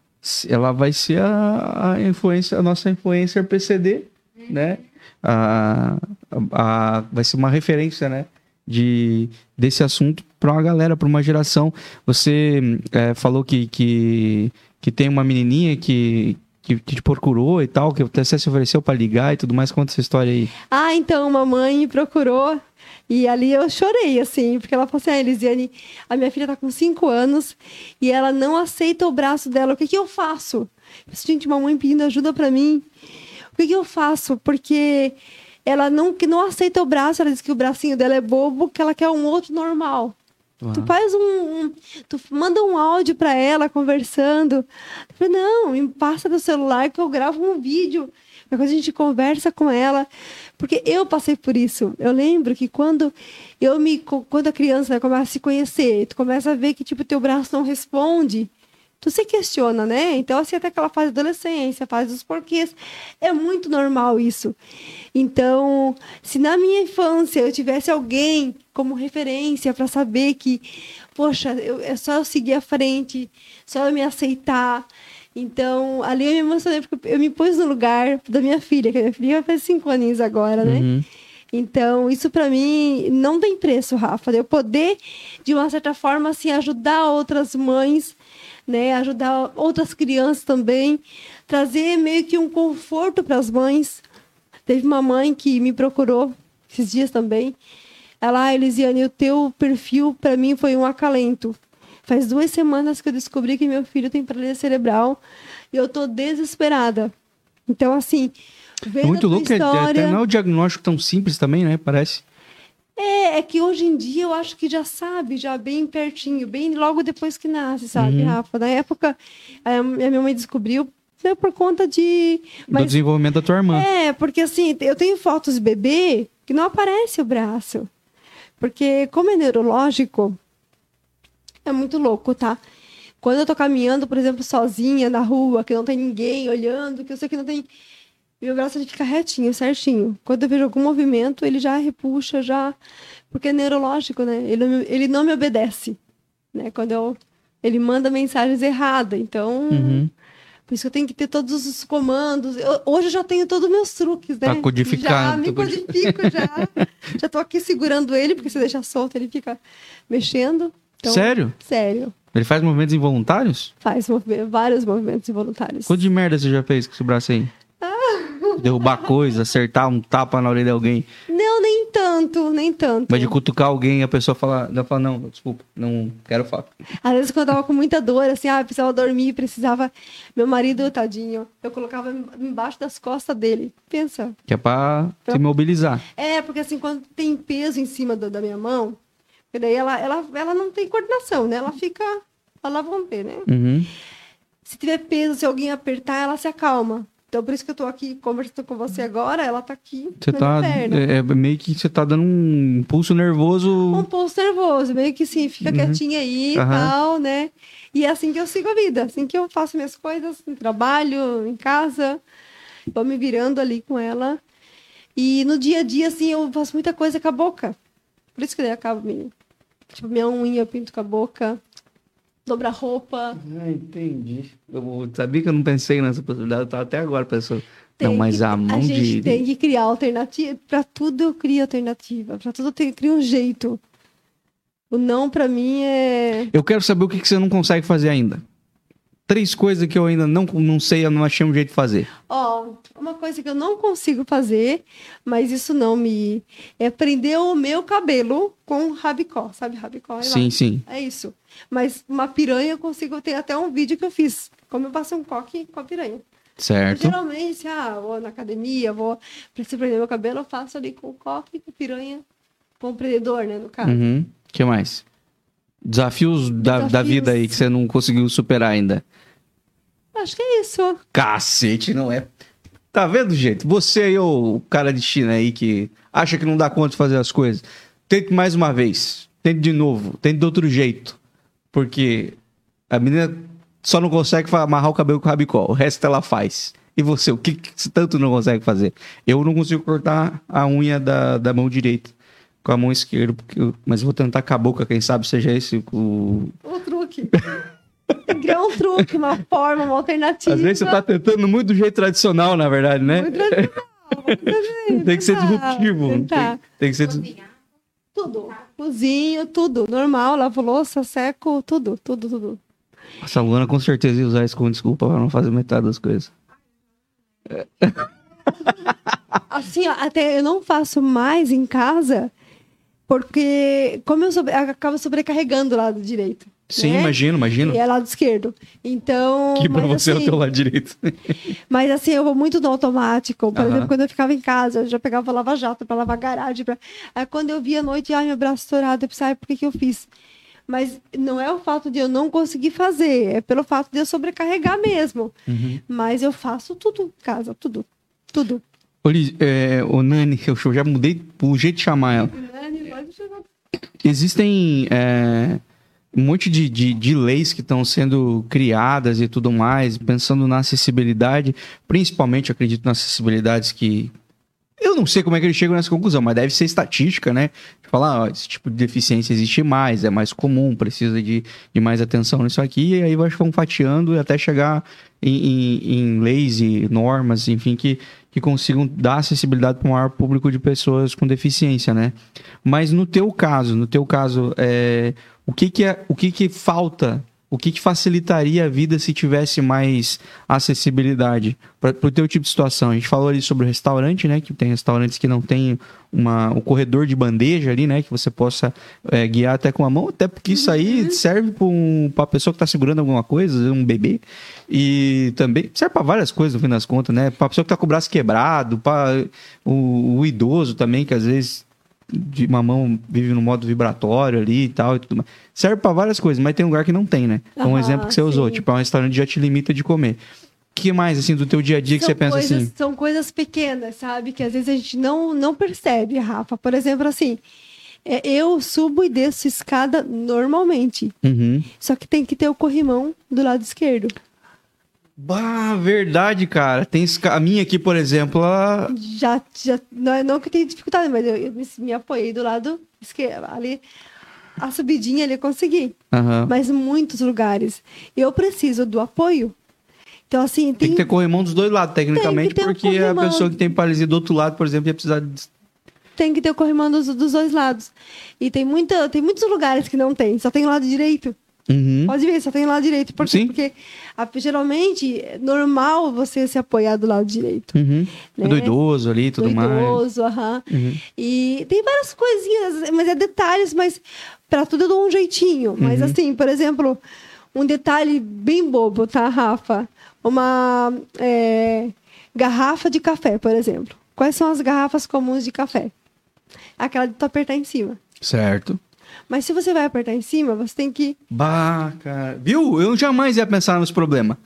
ela vai ser a, a influência, a nossa influencer PCD, né? A, a- a- vai ser uma referência, né? De, desse assunto para uma galera, para uma geração. Você é, falou que, que, que tem uma menininha que, que, te procurou e tal, que até você se ofereceu para ligar e tudo mais. Conta essa história aí. Ah, então, uma mãe me procurou e ali eu chorei, assim, porque ela falou assim, ah, Elisiane, a minha filha tá com cinco anos e ela não aceita o braço dela, o que que eu faço? Disse, gente, uma mãe pedindo ajuda para mim, o que que eu faço? Porque ela não, que não aceita o braço, ela diz que o bracinho dela é bobo, que ela quer um outro normal. Tu faz um, um- Tu manda um áudio pra ela conversando. Falei, não, me passa do celular que eu gravo um vídeo. Depois a gente conversa com ela. Porque eu passei por isso. Eu lembro que quando eu me. Quando a criança começa a se conhecer, tu começa a ver que, tipo, teu braço não responde. Tu se questiona, né? Então, assim, até aquela fase da adolescência, fase dos porquês. É muito normal isso. Então, se na minha infância eu tivesse alguém como referência para saber que, poxa, eu- é só eu seguir à frente, só eu me aceitar. Então, ali eu me emocionei, porque eu me pus no lugar da minha filha, que a minha filha fazer cinco aninhos agora, né? Uhum. Então, isso para mim não tem preço, Rafa. Eu poder, de uma certa forma, assim, ajudar outras mães, né? Ajudar outras crianças também, trazer meio que um conforto para as mães. Teve uma mãe que me procurou esses dias também. Ela, ah, Elisiane, o teu perfil para mim foi um acalento. Faz duas semanas que eu descobri que meu filho tem paralisia cerebral e eu tô desesperada. Então, assim, vendo É muito louco, que história... até não é o diagnóstico tão simples também, né? Parece. É, é que hoje em dia eu acho que já sabe, já bem pertinho, bem logo depois que nasce, sabe, Uhum. Rafa? Na época, a minha mãe descobriu né, por conta de. Do Mas, desenvolvimento da tua irmã. é, porque assim, eu tenho fotos de bebê que não aparece o braço. Porque, como é neurológico, é muito louco, tá? Quando eu tô caminhando, por exemplo, sozinha na rua, que não tem ninguém olhando, que eu sei que não tem. Meu braço ele fica retinho, certinho. Quando eu vejo algum movimento, ele já repuxa, já. Porque é neurológico, né? Ele, não me- ele não me obedece. Né? Quando eu. Ele manda mensagens erradas. Então. Uhum. Por isso que eu tenho que ter todos os comandos. Eu- hoje eu já tenho todos os meus truques, né? Tá codificado, Já me tá codi- codifico, já. [laughs] já tô aqui segurando ele, porque se deixar solto, ele fica mexendo. Então, Sério? Sério. Ele faz movimentos involuntários? Faz movi- vários movimentos involuntários. Quanto de merda você já fez com esse braço aí? Derrubar coisa, acertar um tapa na orelha de alguém. Não, nem tanto, nem tanto. Mas de cutucar alguém, a pessoa fala, ela fala, não, desculpa, não quero falar. Às vezes, quando eu tava com muita dor, assim, ah, eu precisava dormir, precisava. Meu marido, tadinho, eu colocava embaixo das costas dele. Pensa. Que é pra se mobilizar. É, porque assim, quando tem peso em cima do- da minha mão, daí ela, ela, ela não tem coordenação, né? Ela fica. Ela vão ver, né? Uhum. Se tiver peso, se alguém apertar, ela se acalma. Então, por isso que eu tô aqui conversando com você agora, ela tá aqui Você tá. É, é meio que você tá dando um impulso nervoso. Um pulso nervoso, meio que assim, fica quietinha aí e Uhum. Tal, né? E é assim que eu sigo a vida, assim que eu faço minhas coisas, no trabalho, em casa, vou me virando ali com ela. E no dia a dia, assim, eu faço muita coisa com a boca. Por isso que daí eu acabo me. Tipo, minha unha eu pinto com a boca, dobra a roupa. Ah, entendi. Eu sabia que eu não pensei nessa possibilidade, eu tava até agora pensando. Tem não, mas que- a mão a gente de. tem que criar alternativa. Pra tudo eu crio alternativa. Pra tudo eu tenho- crio um jeito. O não, pra mim, é. Eu quero saber o que, que você não consegue fazer ainda. Três coisas que eu ainda não, não sei, eu não achei um jeito de fazer. Ó, uma coisa que eu não consigo fazer, mas isso não me. É prender o meu cabelo com rabicó. Sabe rabicó? É lá. Sim, sim. É isso. Mas uma piranha eu consigo. Tem até um vídeo que eu fiz. Como eu passo um coque com a piranha. Certo. Geralmente, ah, vou na academia, vou. Preciso prender meu cabelo, eu faço ali com coque, com piranha. Com o prendedor, né? No caso. Uhum. O que mais? Desafios, Da, da Desafios. vida aí que você não conseguiu superar ainda. Acho que é isso. Cacete, não é? Tá vendo, gente? Você aí, ô cara de China aí que acha que não dá conta de fazer as coisas. Tente mais uma vez. Tente de novo. Tente de outro jeito. Porque a menina só não consegue amarrar o cabelo com rabicó. O resto ela faz. E você, o que, que você tanto não consegue fazer? Eu não consigo cortar a unha da, da mão direita com a mão esquerda. Porque eu- mas eu vou tentar com a boca, quem sabe seja esse o, O truque. Criar um truque, uma forma, uma alternativa. Às vezes você tá tentando muito do jeito tradicional, na verdade, né? Muito tradicional. Fazer, [laughs] Tem que ser disruptivo. Tem, tentar. tem que ser. Tudo. Cozinho, tudo. Normal, lavo louça, seco, tudo, tudo, tudo. Nossa, a Luana com certeza ia usar isso como desculpa pra não fazer metade das coisas. Assim, ó, até eu não faço mais em casa, porque como eu sobre, acabo sobrecarregando o lado direito. Sim, né? imagino, imagino. E é lado esquerdo. Então. [laughs] Que pra você é o assim, teu lado direito. [laughs] Mas assim, eu vou muito no automático. Por exemplo, quando eu ficava em casa, eu já pegava lava-jato pra lavar garagem. Pra... Aí quando eu via à noite, ai, meu braço estourado, eu pensava, ai, por que, que eu fiz? Mas não é o fato de eu não conseguir fazer, é pelo fato de eu sobrecarregar mesmo. Uhum. Mas eu faço tudo em casa, tudo. Tudo. Liz, é, ô Nani, eu já mudei o jeito de chamar ela. Existem é, um monte de, de, de leis que estão sendo criadas e tudo mais, pensando na acessibilidade, principalmente, acredito, nas acessibilidades que. Eu não sei como é que eles chegam nessa conclusão, mas deve ser estatística, né? Falar, ó, esse tipo de deficiência existe mais, é mais comum, precisa de, de mais atenção nisso aqui, e aí vão fatiando até chegar em, em, em leis e normas, enfim, que, que consigam dar acessibilidade para o maior público de pessoas com deficiência, né? Mas no teu caso, no teu caso, é, o que que é, o que que falta? O que que facilitaria a vida se tivesse mais acessibilidade para o teu tipo de situação? A gente falou ali sobre o restaurante, né? Que tem restaurantes que não tem uma, um corredor de bandeja ali, né? Que você possa é, guiar até com a mão, até porque isso aí serve para um, a pessoa que está segurando alguma coisa, um bebê, e também serve para várias coisas no fim das contas, né? Para pessoa que está com o braço quebrado, para o, o idoso também, que às vezes de mamão vive no modo vibratório ali e tal e tudo mais. Serve pra várias coisas, mas tem lugar que não tem, né? Então, um exemplo que você usou, sim. tipo, é um restaurante que já te limita de comer. O que mais, assim, do teu dia a dia que São você pensa coisas, assim? São coisas pequenas, sabe? Que às vezes a gente não, não percebe, Rafa. Por exemplo, assim, é, eu subo e desço escada normalmente. Uhum. Só que tem que ter o corrimão do lado esquerdo. Bah, verdade, cara. Tem a minha aqui, por exemplo, ela... Já, já não, é- não que tenha dificuldade, mas eu, eu me, me apoiei do lado esquerdo. Ali, a subidinha ali eu consegui. Aham. Mas em muitos lugares eu preciso do apoio. Então, assim, Tem tem, que ter corrimão dos dois lados, tecnicamente, ter um porque a pessoa que tem paralisia do outro lado, por exemplo, ia precisar de... tem que ter o corrimão dos, dos dois lados. E tem, muita, tem muitos lugares que não tem, só tem o lado direito. Uhum. Pode ver, só tem o lado direito. Por quê? Sim. Porque a- geralmente é normal você se apoiar do lado direito. Uhum. Né? Do idoso ali e tudo do mais. idoso, aham. Uhum. E tem várias coisinhas, mas é detalhes, mas pra tudo eu dou um jeitinho. Mas Uhum. assim, por exemplo, um detalhe bem bobo, tá, Rafa? Uma é, garrafa de café, por exemplo. Quais são as garrafas comuns de café? Aquela de tu apertar em cima. Certo. Mas se você vai apertar em cima, você tem que. Bah, cara. Viu? Eu jamais ia pensar nos problemas.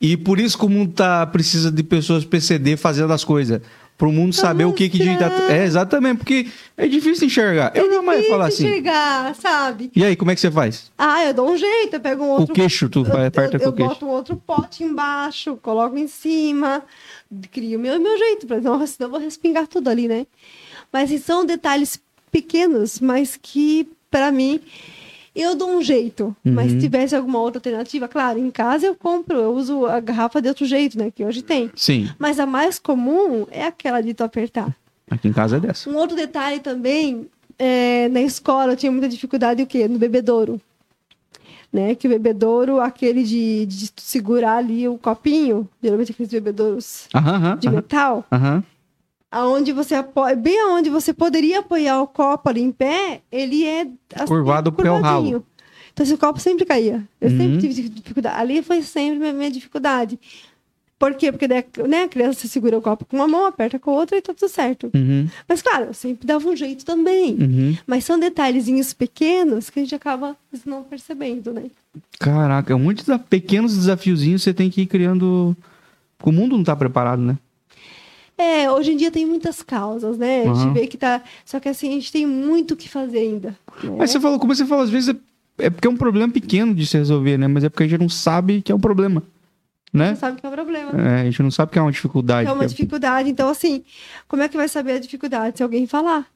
E por isso que o mundo tá, precisa de pessoas PCD fazendo as coisas. Pro mundo Pra saber o que que a gente tá... É, exatamente, porque é difícil enxergar. Eu jamais ia falar difícil assim. enxergar, sabe? E aí, como é que você faz? Ah, eu dou um jeito, eu pego um O outro. queixo, tu eu, aperta eu, com eu o queixo. boto um outro pote embaixo, coloco em cima, crio o meu, meu jeito, pra não, senão eu vou respingar tudo ali, né? Mas assim, são detalhes pequenos, mas que, pra mim, eu dou um jeito. Mas Uhum. se tivesse alguma outra alternativa, claro, em casa eu compro, eu uso a garrafa de outro jeito, né? Que hoje tem. Sim, Mas a mais comum é aquela de tu apertar. aqui em casa é dessa. Um outro detalhe também, é, na escola eu tinha muita dificuldade o quê? No bebedouro. Né? Que o bebedouro, aquele de, de segurar ali o copinho, geralmente aqueles bebedouros aham, de aham, metal, aham. Aonde você apoia, bem aonde você poderia apoiar o copo ali em pé, ele é assim, Curvado porque é ralo. Então esse copo sempre caía. Eu Uhum. sempre tive dificuldade. Ali foi sempre minha, minha dificuldade. Por quê? Porque daí, né, a criança segura o copo com uma mão, aperta com a outra e tá tudo certo. Uhum, Mas claro, eu sempre dava um jeito também. uhum. Mas são detalhezinhos pequenos que a gente acaba não percebendo, né? Caraca, é muitos pequenos desafiozinhos você tem que ir criando. O mundo não tá preparado, né? É, hoje em dia tem muitas causas, né? A gente vê que tá. Só que assim, a gente tem muito o que fazer ainda. né? Mas você falou, como você falou, às vezes é, é porque é um problema pequeno de se resolver, né? Mas é porque a gente não sabe que é um problema, né? Você sabe que é o problema. É, a gente não sabe que é uma dificuldade. É uma dificuldade. Então, assim, como é que vai saber a dificuldade se alguém falar?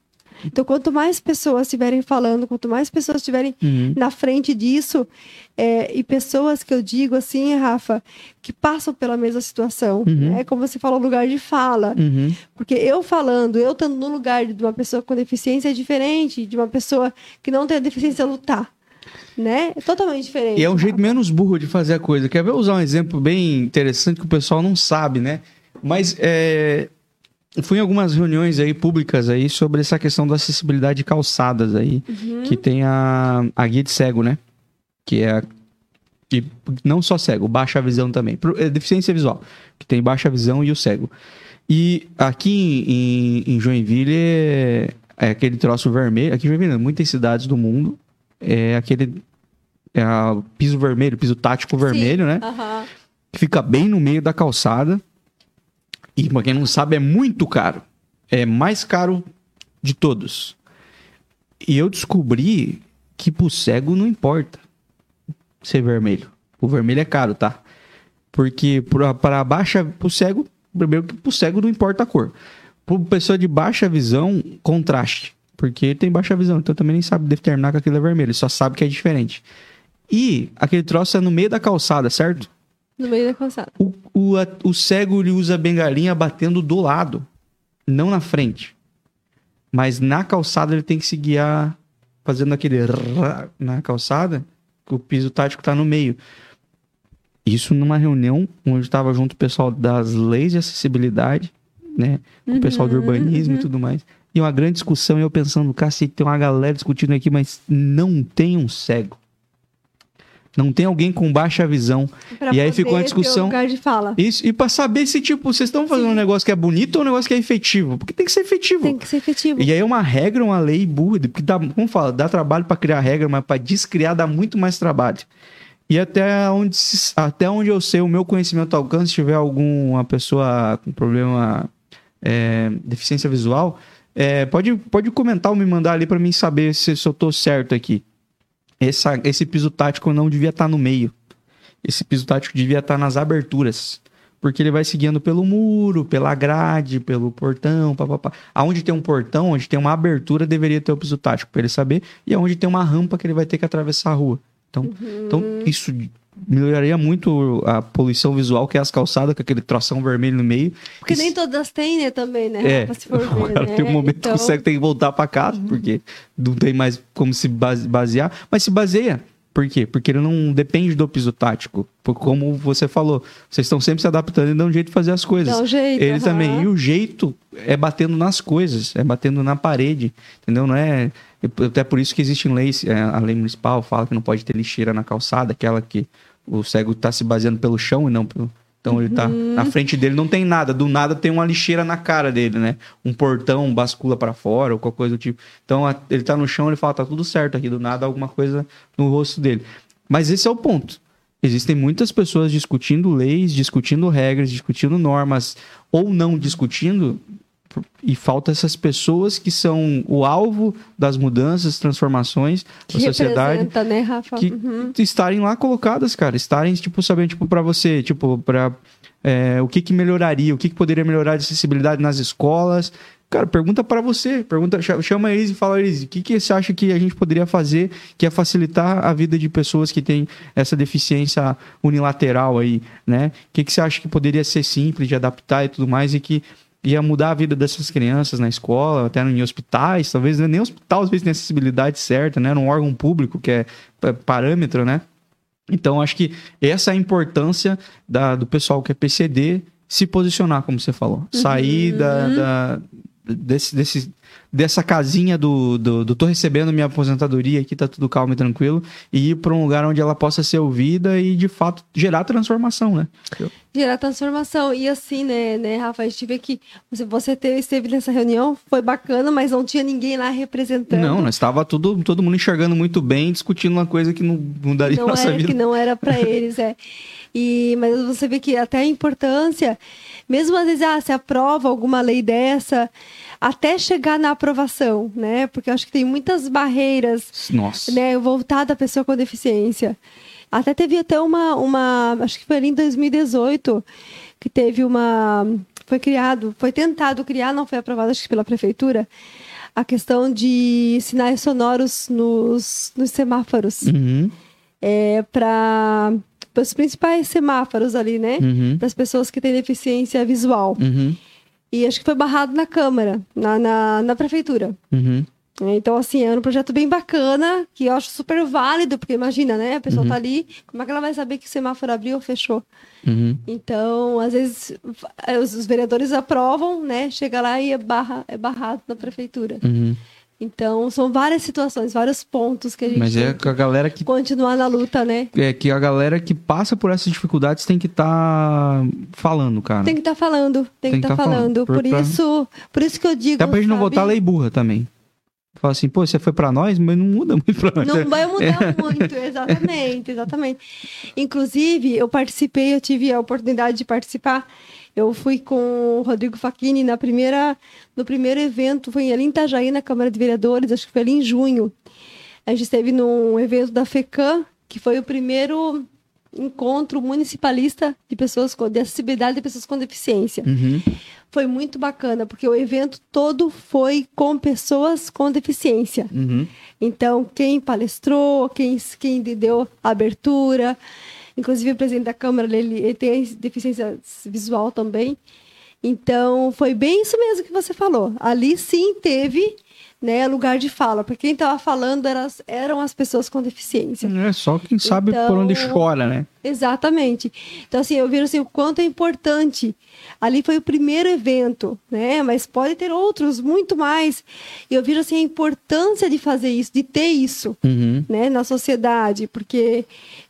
Então, quanto mais pessoas estiverem falando, quanto mais pessoas estiverem Uhum. na frente disso, é, e pessoas que eu digo assim, Rafa, que passam pela mesma situação. Uhum. É como você falou, lugar de fala. Uhum. Porque eu falando, eu estando no lugar de uma pessoa com deficiência é diferente de uma pessoa que não tem deficiência lutar. Né? É totalmente diferente. E é um jeito menos burro de fazer a coisa. Quer ver usar um exemplo bem interessante que o pessoal não sabe, né? Mas é, fui em algumas reuniões aí públicas aí sobre essa questão da acessibilidade de calçadas aí, Uhum. que tem a, a guia de cego, né? Que é a, que não só cego, baixa visão também. É deficiência visual, que tem baixa visão e o cego. E aqui em, em Joinville é, é aquele troço vermelho. Aqui em Joinville, muitas cidades do mundo é aquele é piso vermelho, piso tático vermelho, né? Aham. Que fica bem no meio da calçada. E pra quem não sabe, é muito caro. É mais caro de todos. E eu descobri que pro cego não importa ser vermelho. O vermelho é caro, tá? Porque para baixa, pro cego, primeiro que pro cego não importa a cor. Pro pessoa de baixa visão, contraste. Porque ele tem baixa visão, então também nem sabe determinar que aquilo é vermelho, ele só sabe que é diferente. E aquele troço é no meio da calçada, certo? No meio da calçada. O, o, a- o cego ele usa a bengalinha batendo do lado, não na frente. Mas na calçada ele tem que se guiar fazendo aquele rrr na calçada, que o piso tático tá no meio. Isso numa reunião onde estava junto o pessoal das leis de acessibilidade, né? Com o pessoal do Uhum, urbanismo e tudo mais. E uma grande discussão, e eu pensando, cacete, tem uma galera discutindo aqui, mas não tem um cego. Não tem alguém com baixa visão. Pra E aí ficou uma discussão. lugar de fala. Isso, e pra saber se, tipo, vocês estão fazendo um negócio que é bonito ou um negócio que é efetivo. Porque tem que ser efetivo. Tem que ser efetivo. E aí é uma regra, uma lei burra, porque dá, como fala, dá trabalho pra criar regra, mas pra descriar dá muito mais trabalho. E até onde, até onde eu sei, o meu conhecimento alcança, se tiver alguma pessoa com problema, é, deficiência visual, é, pode, pode comentar ou me mandar ali pra mim saber se, se eu tô certo aqui. Essa, esse piso tático não devia estar no meio. Esse piso tático devia estar nas aberturas. Porque ele vai seguindo pelo muro, pela grade, pelo portão, papapá. Aonde tem um portão, onde tem uma abertura, deveria ter o piso tático para ele saber. E aonde tem uma rampa que ele vai ter que atravessar a rua. Então, então isso melhoraria muito a poluição visual, que é as calçadas com aquele troção vermelho no meio. Porque Isso- nem todas têm, né, também, né? É, se for ver, né? tem um momento Então, que você tem que voltar para casa, porque não tem mais como se base- basear. Mas se baseia. Por quê? Porque ele não depende do piso tático. Como você falou, vocês estão sempre se adaptando e dão um jeito de fazer as coisas. Dá um jeito, Ele aham. também. E o jeito é batendo nas coisas, é batendo na parede, entendeu? Não é. Até por isso que existem leis, é, a lei municipal fala que não pode ter lixeira na calçada, aquela que o cego está se baseando pelo chão e não pelo. Então ele tá Uhum. na frente dele, não tem nada. Do nada tem uma lixeira na cara dele, né? Um portão bascula para fora ou qualquer coisa do tipo. Então a- ele tá no chão, ele fala, tá tudo certo aqui. Do nada alguma coisa no rosto dele. Mas esse é o ponto. Existem muitas pessoas discutindo leis, discutindo regras, discutindo normas ou não discutindo e falta essas pessoas que são o alvo das mudanças, transformações que da sociedade né, Rafa? que Uhum. estarem lá colocadas, cara. Estarem, tipo, sabendo, tipo, pra você, tipo, pra... é, o que que melhoraria, o que que poderia melhorar de acessibilidade nas escolas. Cara, pergunta pra você, pergunta, cha- chama a e fala, Elis, o que que você acha que a gente poderia fazer que é facilitar a vida de pessoas que têm essa deficiência unilateral aí, né? O que que você acha que poderia ser simples de adaptar e tudo mais e que ia mudar a vida dessas crianças na escola, até em hospitais, talvez né, nem hospital às vezes tem acessibilidade certa, né? Num órgão público que é pa- parâmetro, né? Então, acho que essa é a importância da- do pessoal que é PCD se posicionar, como você falou. Sair da, da- desse, desse- dessa casinha do, do, do tô recebendo minha aposentadoria aqui, tá tudo calmo e tranquilo, e ir para um lugar onde ela possa ser ouvida e, de fato, gerar transformação, né? Gerar transformação. E assim, né, né, Rafa, a gente vê que você, teve, esteve nessa reunião, foi bacana, mas não tinha ninguém lá representando. Não, nós estava tudo, todo mundo enxergando muito bem, discutindo uma coisa que não mudaria não nossa era vida. que não era para [laughs] eles, é. E mas você vê que até a importância, mesmo às vezes ah, se aprova alguma lei dessa, até chegar na aprovação, né? Porque eu acho que tem muitas barreiras, Nossa. né, voltada à pessoa com deficiência. Até teve até uma uma, acho que foi ali em 2018 que teve uma foi criado, foi tentado criar, não foi aprovado acho que pela prefeitura, a questão de sinais sonoros nos, nos semáforos Uhum, é, para os principais semáforos ali, né? uhum, Para as pessoas que têm deficiência visual. uhum, E acho que foi barrado na Câmara, na, na, na Prefeitura. uhum. Então, assim, é um projeto bem bacana, que eu acho super válido, porque imagina, né? A pessoa tá ali, como é que ela vai saber que o semáforo abriu ou fechou? Uhum. Então, às vezes, eh, os, os vereadores aprovam, né? Chega lá e é, barra, é barrado na Prefeitura. Uhum. Então, são várias situações, vários pontos que a gente Mas é tem com a galera que que continuar na luta, né? é que a galera que passa por essas dificuldades tem que estar falando, cara. Tem que estar falando, tem, que estar tá falando. falando. Por, pra- isso, por isso que eu digo. Até pra gente não sabe, votar lei burra também. Fala assim, pô, você foi pra nós, mas não muda muito pra nós. Não vai [laughs] mudar muito, exatamente, exatamente. Inclusive, eu participei, eu tive a oportunidade de participar. Eu fui com o Rodrigo Facchini na primeira, no primeiro evento, foi ali em Itajaí, na Câmara de Vereadores, acho que foi ali em junho. A gente esteve num evento da FECAM, que foi o primeiro encontro municipalista de pessoas com de acessibilidade de pessoas com deficiência. Uhum. Foi muito bacana, porque o evento todo foi com pessoas com deficiência. Uhum. Então, quem palestrou, quem, quem deu abertura, inclusive o presidente da Câmara, ele, ele tem deficiência visual também. Então, foi bem isso mesmo que você falou. Ali sim teve né, lugar de fala, porque quem estava falando era, eram as pessoas com deficiência. É só quem sabe então, por onde então, chora, né? Exatamente. Então, assim, eu vi assim, o quanto é importante. Ali foi o primeiro evento, né? Mas pode ter outros, muito mais. E eu vi assim, a importância de fazer isso, de ter isso, uhum. né? Na sociedade, porque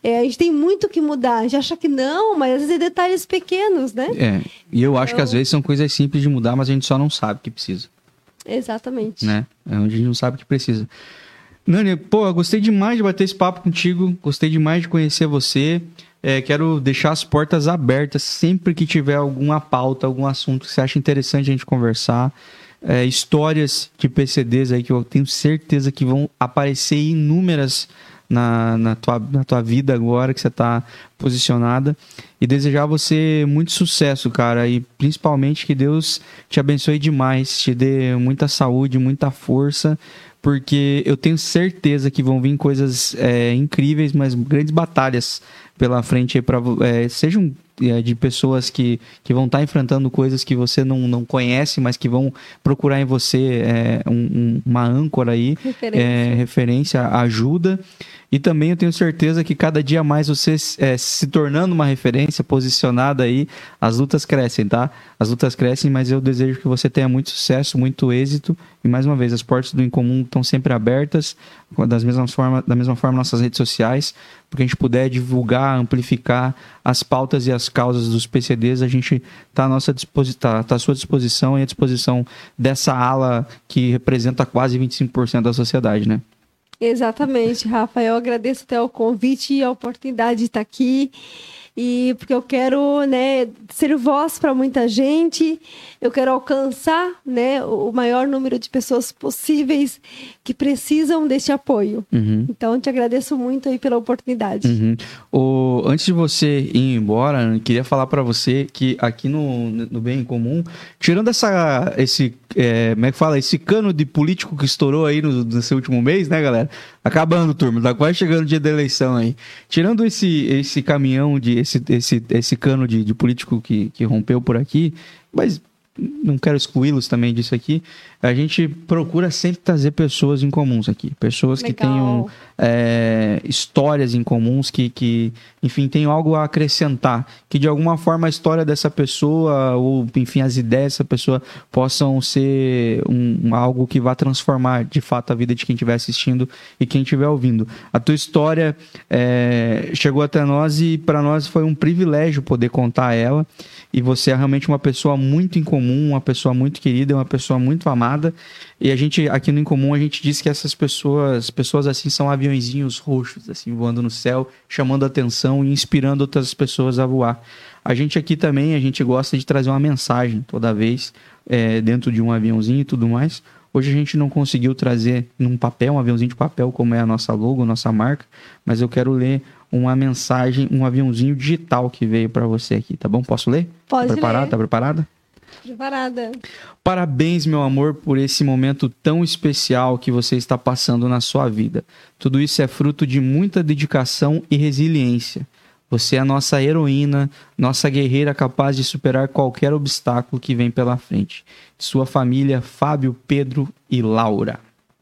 é, a gente tem muito que mudar. A gente acha que não, mas às vezes é detalhes pequenos, né? É, e eu acho que às então vezes são coisas simples de mudar, mas a gente só não sabe que precisa. Exatamente. Né? É onde a gente não sabe que precisa. Nani, pô, gostei demais de bater esse papo contigo, gostei demais de conhecer você. É, quero deixar as portas abertas sempre que tiver alguma pauta, algum assunto que você acha interessante a gente conversar. É, histórias de PCDs aí que eu tenho certeza que vão aparecer inúmeras na, na, tua, na tua vida agora que você está posicionada. E desejar você muito sucesso, cara, e principalmente que Deus te abençoe demais, te dê muita saúde, muita força, porque eu tenho certeza que vão vir coisas é, incríveis, mas grandes batalhas pela frente para é, sejam é, de pessoas que, que vão estar tá enfrentando coisas que você não, não conhece, mas que vão procurar em você é, um, uma âncora aí, referência. É, referência, ajuda. E também eu tenho certeza que cada dia mais você é, se tornando uma referência posicionada aí, as lutas crescem, tá? As lutas crescem, mas eu desejo que você tenha muito sucesso, muito êxito. E mais uma vez, as portas do Incomum estão sempre abertas, das mesmas forma, da mesma forma nossas redes sociais, porque a gente puder divulgar, amplificar as pautas e as causas dos PCDs, a gente está à nossa tá, tá à sua disposição e à disposição dessa ala que representa quase 25% da sociedade, né? Exatamente, Rafa. Eu agradeço até o convite e a oportunidade de estar aqui e porque eu quero né, ser voz para muita gente, eu quero alcançar né, o maior número de pessoas possíveis que precisam deste apoio. Uhum. Então, te agradeço muito aí pela oportunidade. Uhum. O, antes de você ir embora, eu queria falar para você que aqui no, no Bem Comum, tirando essa, esse, é, como é que fala, esse cano de político que estourou aí no, no último mês, né, galera? Acabando, turma, tá quase chegando o dia da eleição aí. Tirando esse, esse caminhão de esse, esse, esse cano de, de político que, que rompeu por aqui, mas não quero excluí-los também disso aqui. A gente procura sempre trazer pessoas em comuns aqui. Pessoas Legal. que tenham é, histórias em comuns, que, que, enfim, tenham algo a acrescentar. Que de alguma forma a história dessa pessoa, ou enfim, as ideias dessa pessoa possam ser um, algo que vá transformar de fato a vida de quem estiver assistindo e quem estiver ouvindo. A tua história é, chegou até nós e para nós foi um privilégio poder contar ela. E você é realmente uma pessoa muito incomum, uma pessoa muito querida, uma pessoa muito amada. E a gente, aqui no Incomum, a gente diz que essas pessoas, pessoas assim, são aviãozinhos roxos, assim, voando no céu, chamando atenção e inspirando outras pessoas a voar. A gente aqui também, a gente gosta de trazer uma mensagem toda vez, é, dentro de um aviãozinho e tudo mais. Hoje a gente não conseguiu trazer num papel, um aviãozinho de papel, como é a nossa logo, nossa marca, mas eu quero ler uma mensagem, um aviãozinho digital que veio para você aqui, tá bom? Posso ler? Pode tá preparada? Ler. Tá preparada? Preparada. Parabéns, meu amor, por esse momento tão especial que você está passando na sua vida. Tudo isso é fruto de muita dedicação e resiliência. Você é a nossa heroína, nossa guerreira capaz de superar qualquer obstáculo que vem pela frente. Sua família, Fábio, Pedro e Laura.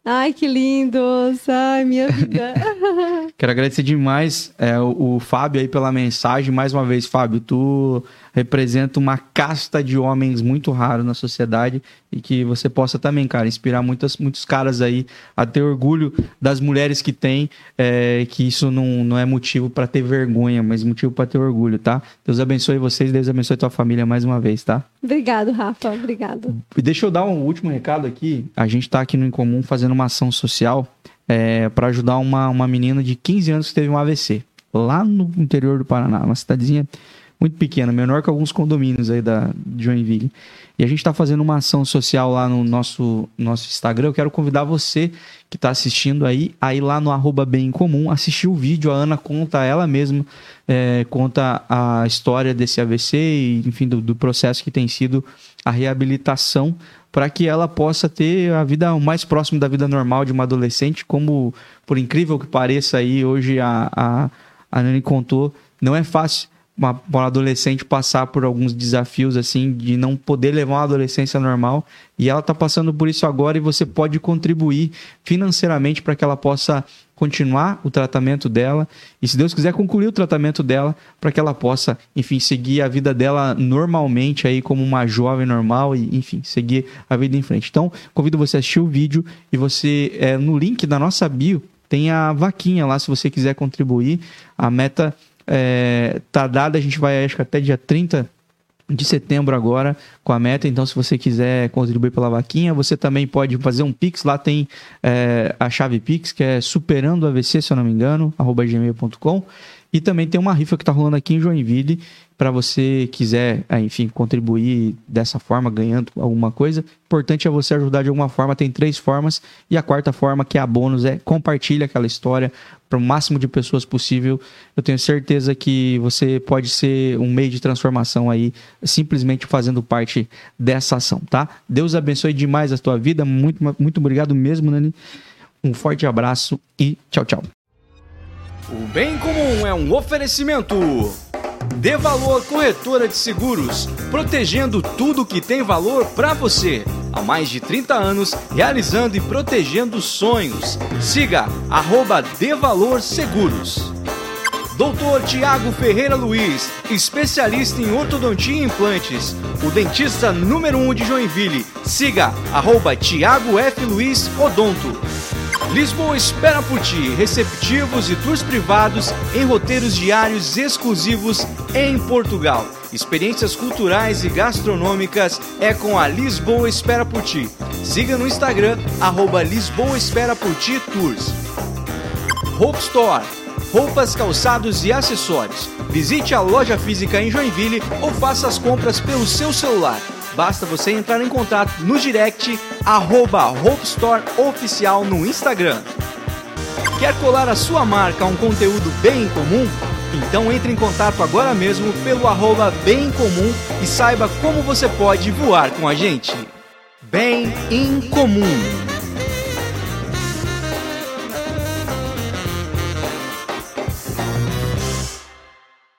Ai, que lindos! Ai, minha vida! [laughs] Quero agradecer demais é, o, o, Fábio aí pela mensagem. Mais uma vez, Fábio, tu representa uma casta de homens muito raro na sociedade e que você possa também, cara, inspirar muitas, muitos caras aí a ter orgulho das mulheres que tem, é, que isso não, não é motivo para ter vergonha, mas motivo para ter orgulho, tá? Deus abençoe vocês, Deus abençoe tua família mais uma vez, tá? Obrigado, Rafa, obrigado. E deixa eu dar um último recado aqui. A gente tá aqui no Incomum fazendo uma ação social é, para ajudar uma, uma menina de 15 anos que teve um AVC lá no interior do Paraná, uma cidadezinha muito pequena, menor que alguns condomínios aí da Joinville. E a gente está fazendo uma ação social lá no nosso, nosso Instagram. Eu quero convidar você que está assistindo aí, aí lá no arroba bem comum, assistir o vídeo. A Ana conta ela mesma, é, conta a história desse AVC e, enfim, do, do processo que tem sido a reabilitação para que ela possa ter a vida o mais próximo da vida normal de uma adolescente, como, por incrível que pareça aí, hoje a, a, a Nani contou, não é fácil uma, adolescente passar por alguns desafios assim de não poder levar uma adolescência normal e ela está passando por isso agora e você pode contribuir financeiramente para que ela possa continuar o tratamento dela e se Deus quiser concluir o tratamento dela para que ela possa, enfim, seguir a vida dela normalmente aí como uma jovem normal e, enfim, seguir a vida em frente. Então, convido você a assistir o vídeo e você é, no link da nossa bio tem a vaquinha lá se você quiser contribuir. A meta é, tá dada, a gente vai acho que até dia 30 de setembro agora com a meta. Então, se você quiser contribuir pela vaquinha, você também pode fazer um Pix. Lá tem é, a chave Pix, que é superando AVC, se eu não me engano, arroba gmail.com. E também tem uma rifa que está rolando aqui em Joinville para você quiser, é, enfim, contribuir dessa forma, ganhando alguma coisa. Importante é você ajudar de alguma forma. Tem três formas. E a quarta forma, que é a bônus, é compartilhe aquela história para o máximo de pessoas possível. Eu tenho certeza que você pode ser um meio de transformação aí, simplesmente fazendo parte dessa ação, tá? Deus abençoe demais a tua vida. Muito, muito obrigado mesmo, Nani. Um forte abraço e tchau, tchau. O bem comum é um oferecimento. Dê valor corretora de seguros, protegendo tudo que tem valor para você. Há mais de 30 anos, realizando e protegendo sonhos. Siga arroba Valor Seguros. Doutor Tiago Ferreira Luiz, especialista em ortodontia e implantes. O dentista número 1 um de Joinville. Siga arroba Tiago F. Luiz Odonto. Lisboa espera por ti, receptivos e tours privados em roteiros diários exclusivos em Portugal. Experiências culturais e gastronômicas é com a Lisboa Espera por Ti. Siga no Instagram, arroba Lisboa Espera por Ti Tours. Hope Store, roupas, calçados e acessórios. Visite a loja física em Joinville ou faça as compras pelo seu celular Basta você entrar em contato no direct arroba Store Oficial no Instagram. Quer colar a sua marca a um conteúdo bem comum? Então entre em contato agora mesmo pelo arroba bem comum e saiba como você pode voar com a gente. Bem em comum.